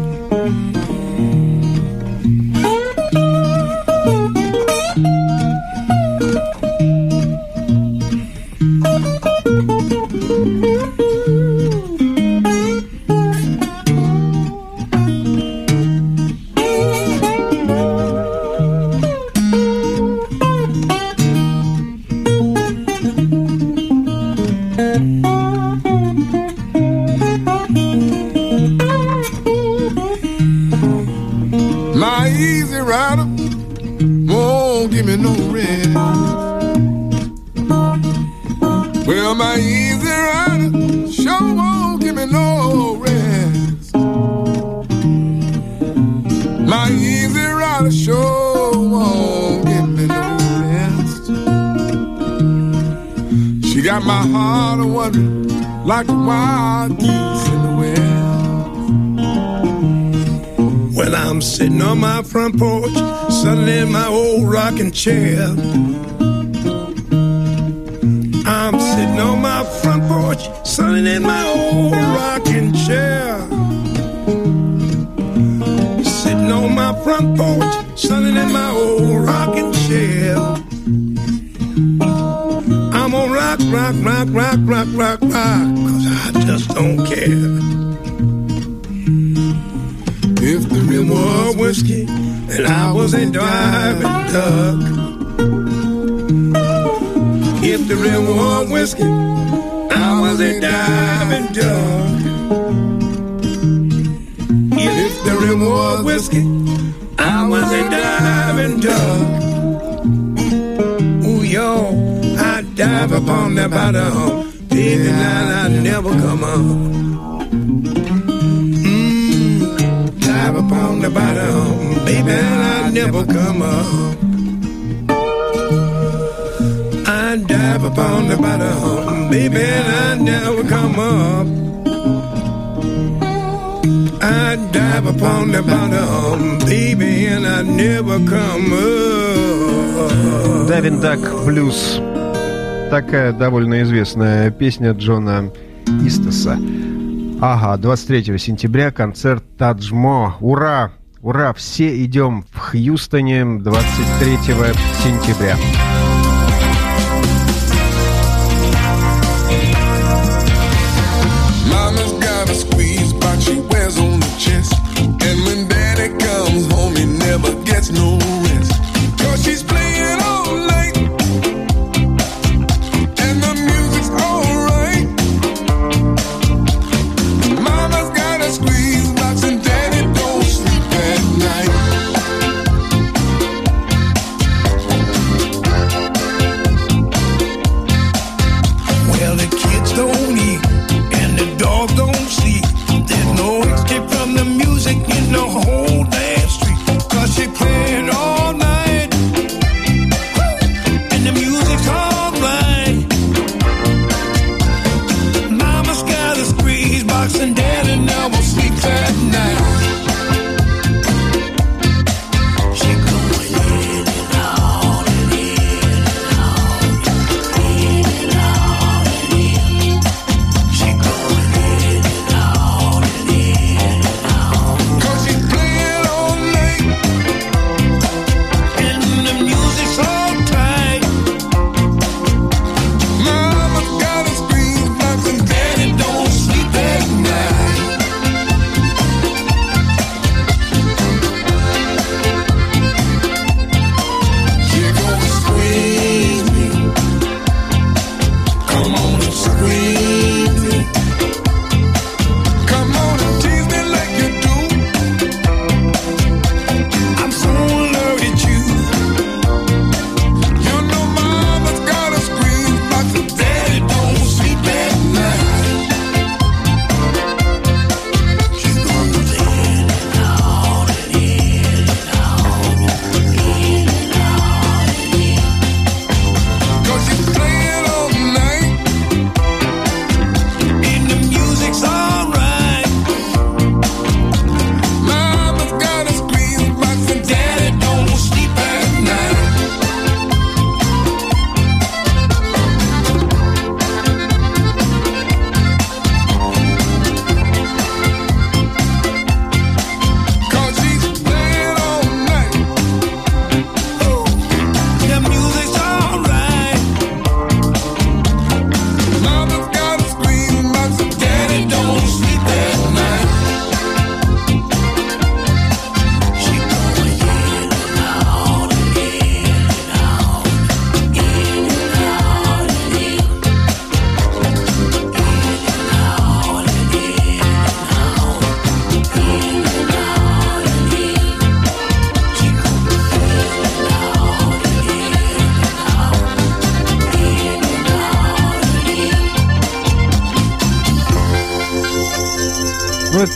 my front porch, suddenly in my old rocking chair. Dive upon the bottom, baby, and I never come up. Давин Дак Блюз. Такая довольно известная песня Джона Истаса. Ага, 23 сентября концерт Таджмо. Ура! Ура! Все идем в Хьюстоне 23 сентября.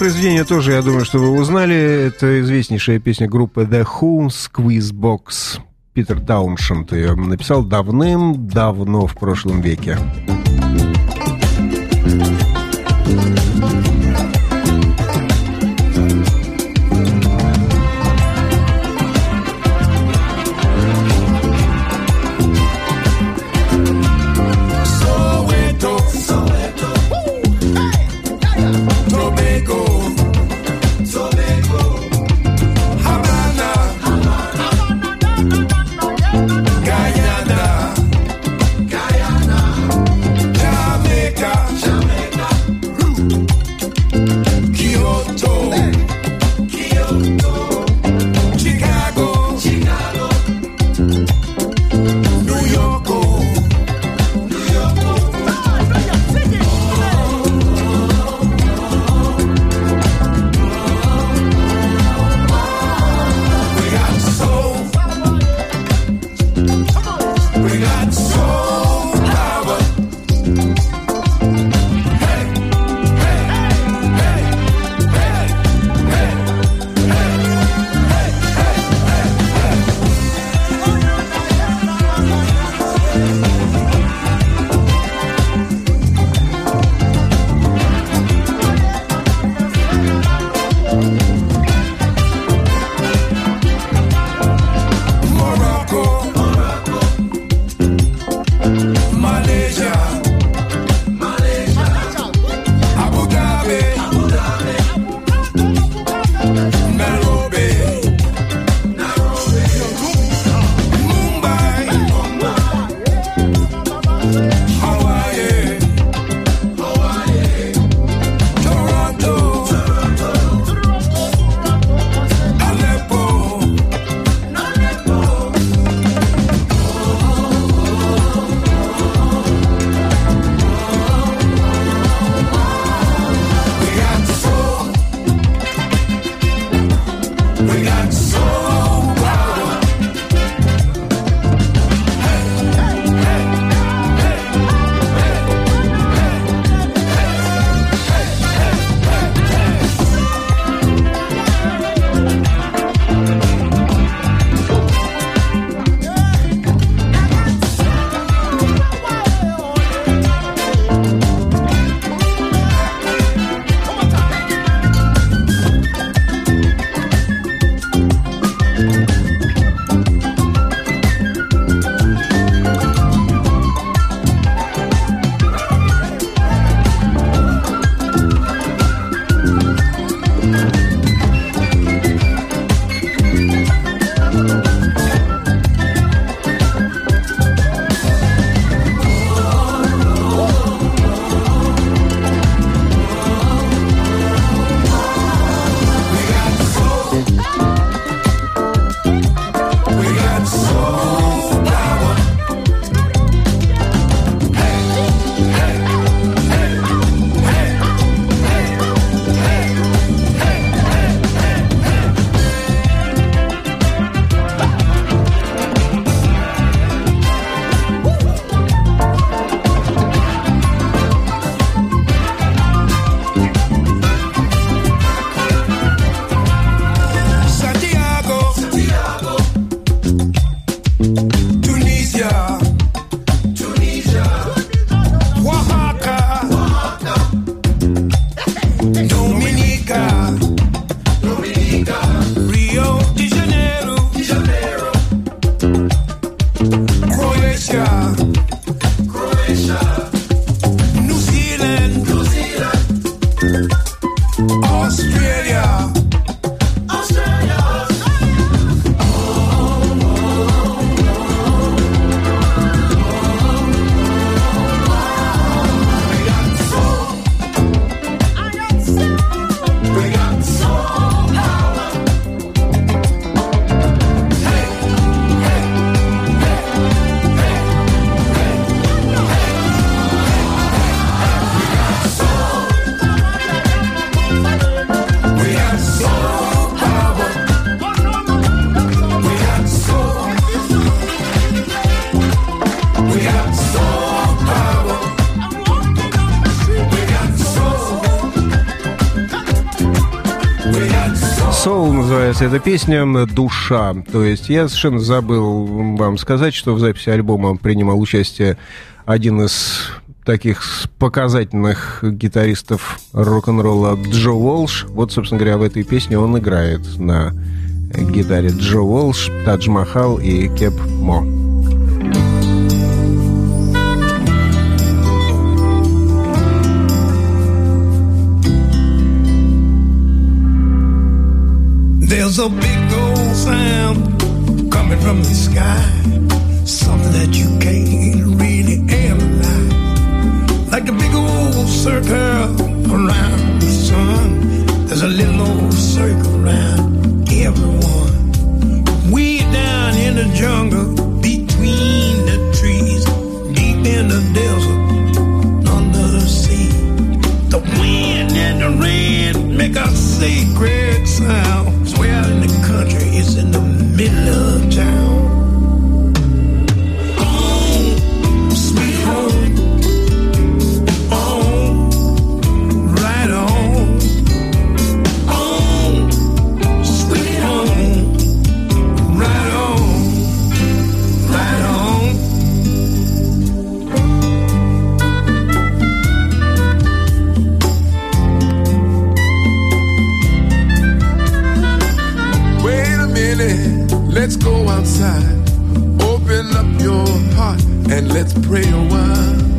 Произведение тоже, я думаю, что вы узнали. Это известнейшая песня группы The Who, Squeeze Box. Питер Тауншенд ее написал давным-давно в прошлом веке. Называется эта песня «Душа». То есть я совершенно забыл вам сказать, что в записи альбома принимал участие один из таких показательных гитаристов рок-н-ролла Джо Уолш. Вот, собственно говоря, в этой песне он играет на гитаре Джо Уолш, Тадж Махал и Кеп Мо. There's a big old sound coming from the sky. Something that you can't really analyze. Like a big old circle around the sun. There's a little old circle around everyone. We down in the jungle between the trees, deep in the desert, make a sacred sound where in the country it's in the middle of town. Let's go outside, open up your heart, and let's pray a while.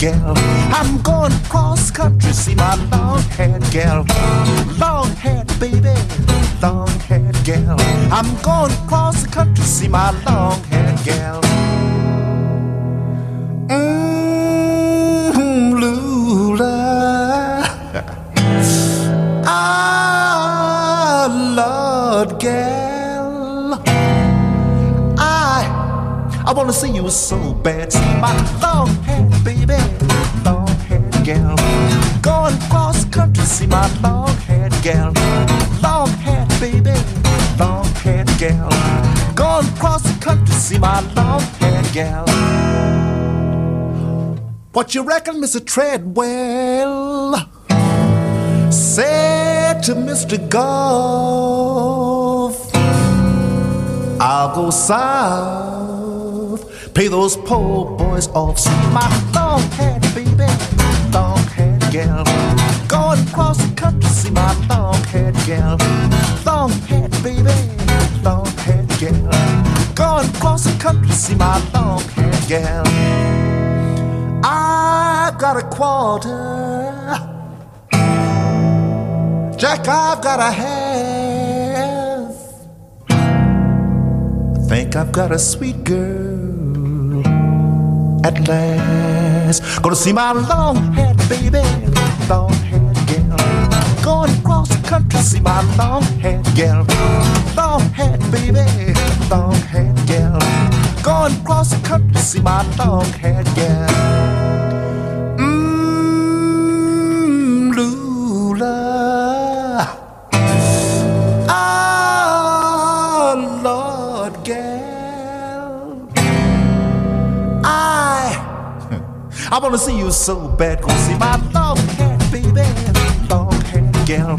Gal. I'm going cross country, see my long haired gal, long haired baby, long haired gal. I'm going cross the country, see my long haired gal. Mmm, Lula. ah, Lord, gal. I, I wanna see you so bad. See my long baby, long haired gal. Going cross country, see my long haired gal, long haired baby, long haired gal. Going cross country, see my long haired gal. What you reckon, Mr. Treadwell? Said to Mr. Golf, I'll go south, pay those poor boys off. See my long haired baby, long haired gal. Going across the country, see my long haired gal, long haired baby, long haired gal. Going across the country, see my long haired gal. I've got a quarter. Jack, I've got a half. I think I've got a sweet girl at last. Gonna see my long haired baby, long haired girl. Going across the country, see my long haired girl, long haired baby, long haired girl. Going across the country, see my long haired gal. I wanna see you so bad. Gonna see my long haired baby, long haired gal.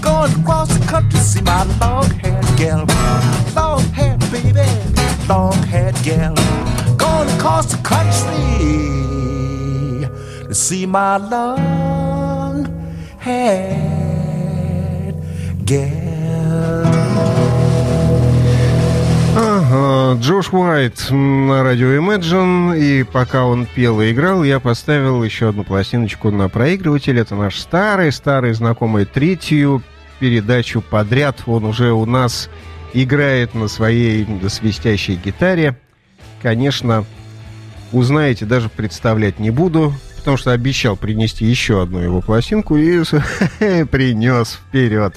Going across the country, see my long haired gal, long haired baby, long haired gal. Going across the country to see my long haired gal. Джош Уайт на радио Imagine, и пока он пел и играл, я поставил еще одну пластиночку на проигрыватель. Это наш старый-старый знакомый третью передачу подряд. Он уже у нас играет на своей свистящей гитаре. Конечно, узнаете, даже представлять не буду, потому что обещал принести еще одну его пластинку и принес вперед.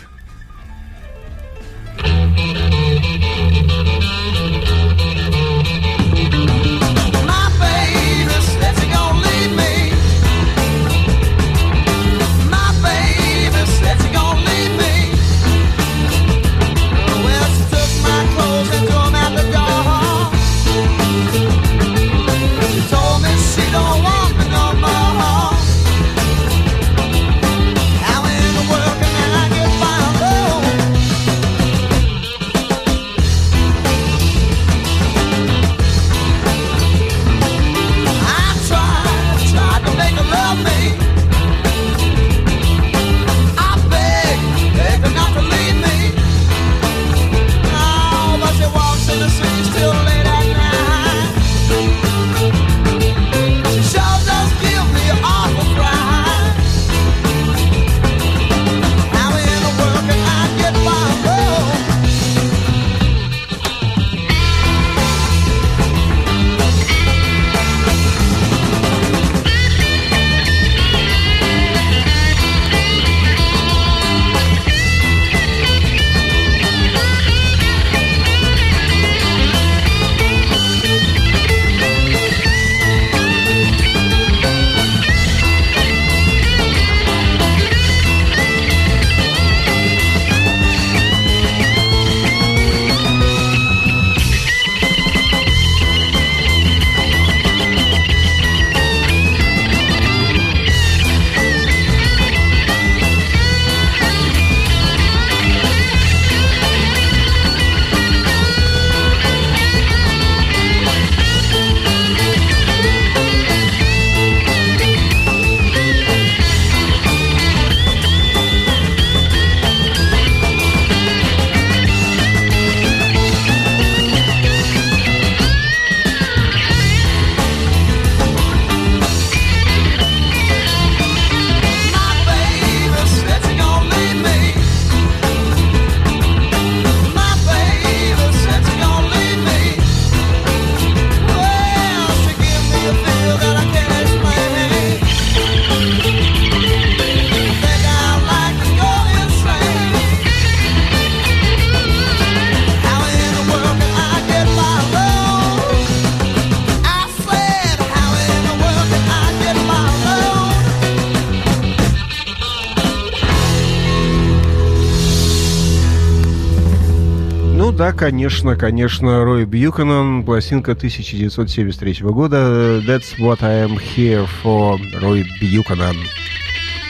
Конечно, конечно, Рой Бьюканан, пластинка 1973 года. That's what I am here for, Рой Бьюканан.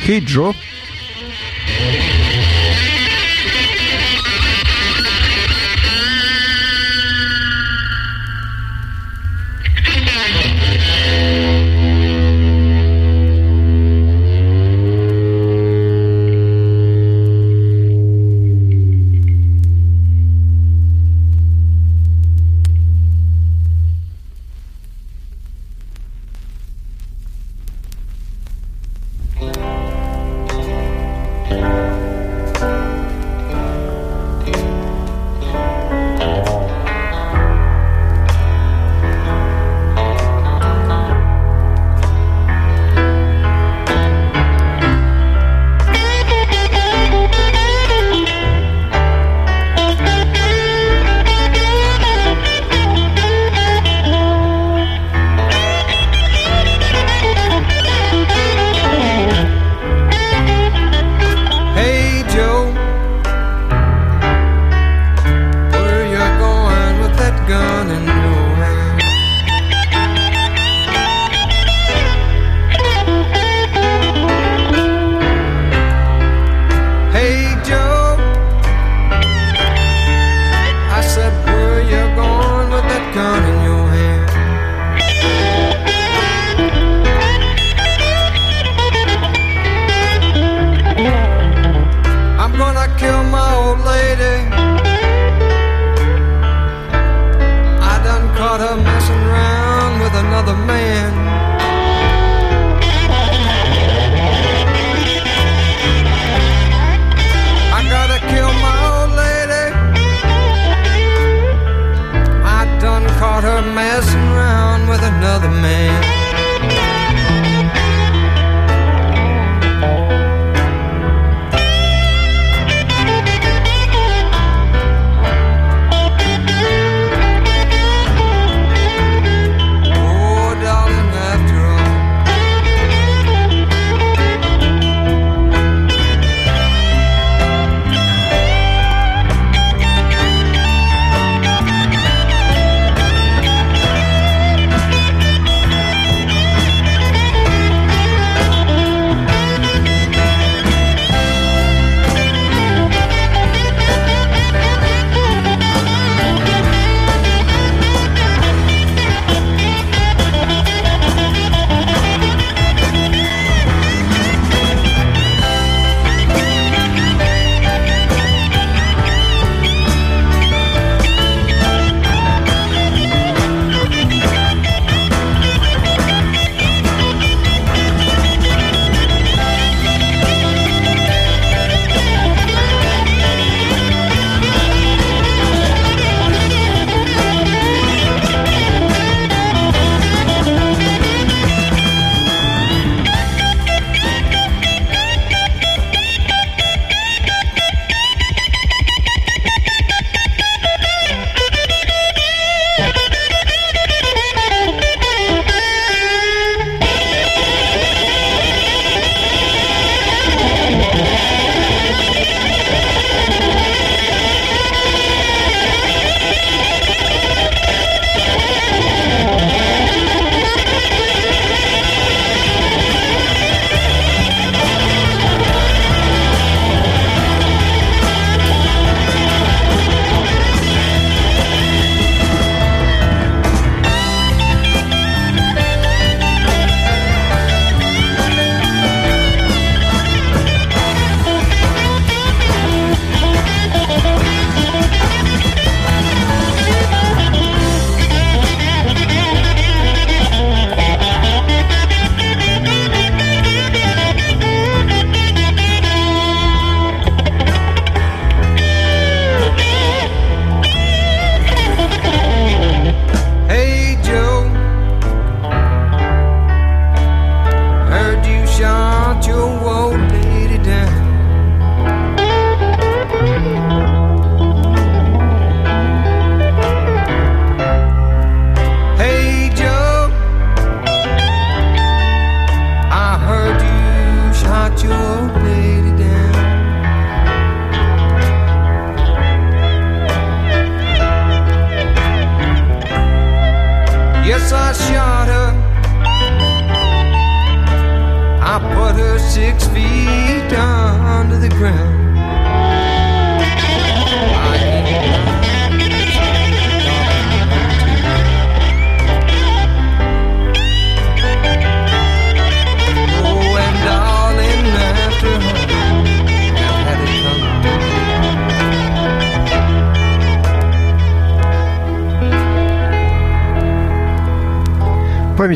Хей, hey, Джо.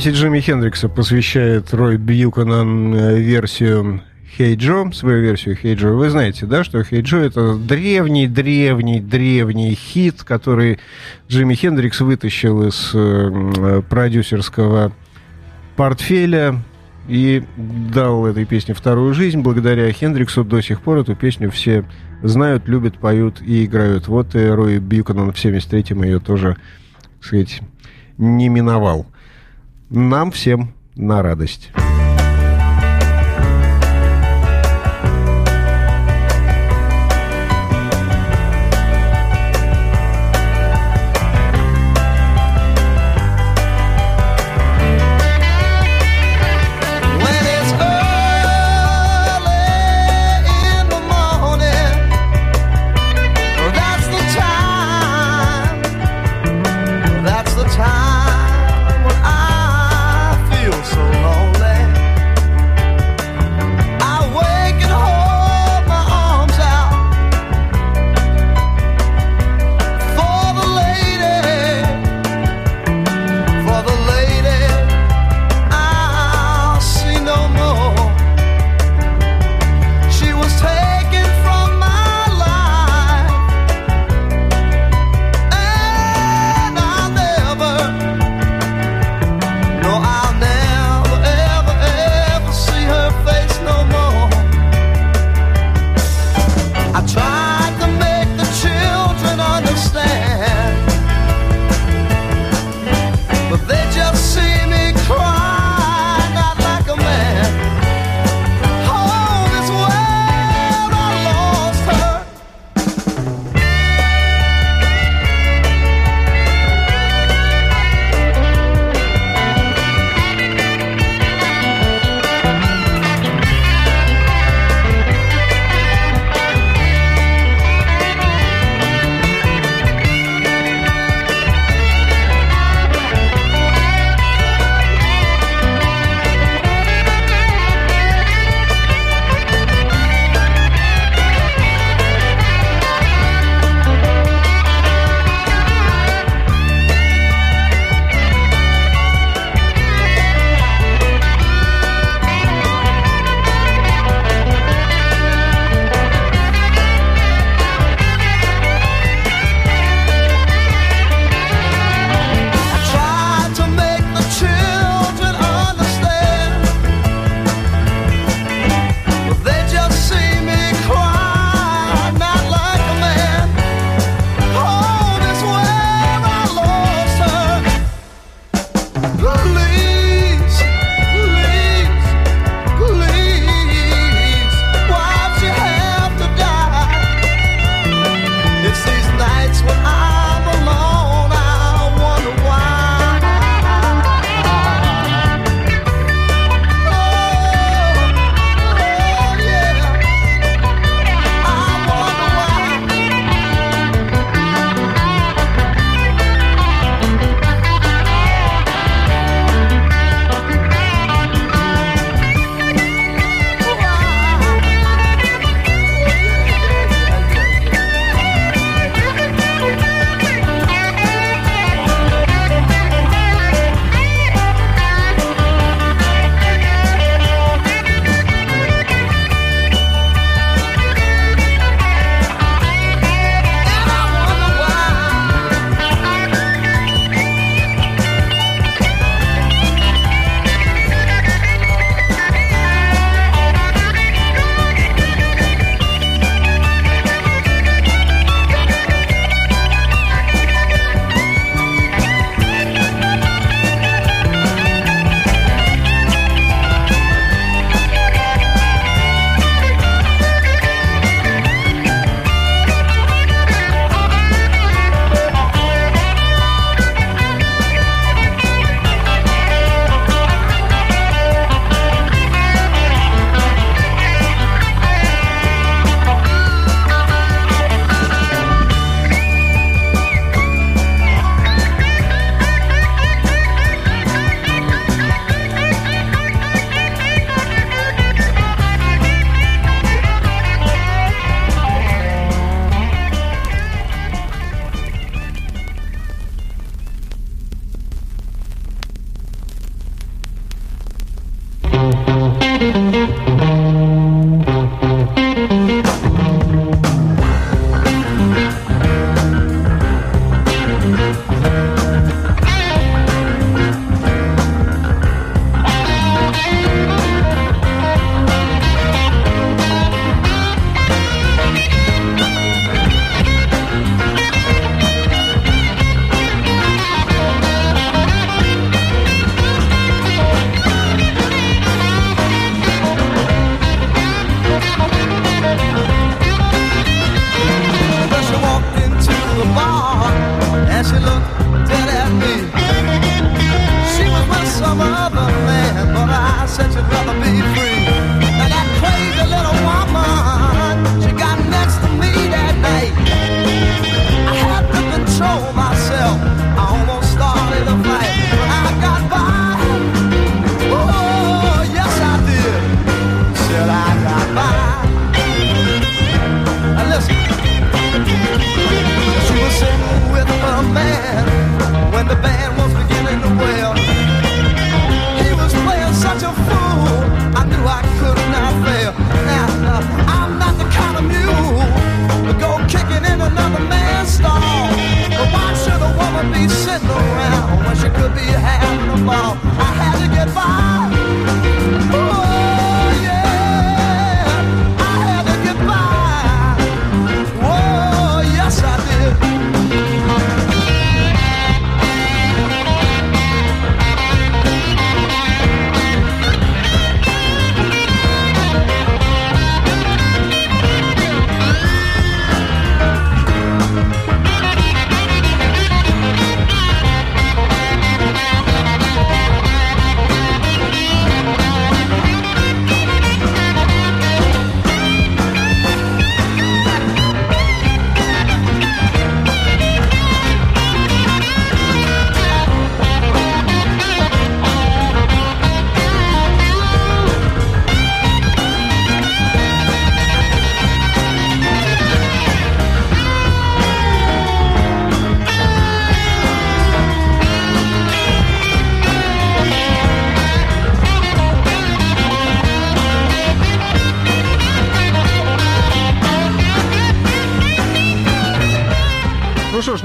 Памяти Джимми Хендрикса посвящает Рой Бьюканан э, версию Хей Джо, свою версию Хей Джо. Вы знаете, да, что Хей Джо это древний-древний-древний хит, который Джимми Хендрикс вытащил из э, продюсерского портфеля и дал этой песне вторую жизнь. Благодаря Хендриксу до сих пор эту песню все знают, любят, поют и играют. Вот и Рой Бьюканан в 73-м ее тоже, так сказать, не миновал. Нам всем на радость.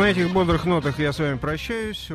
На этих бодрых нотах я с вами прощаюсь.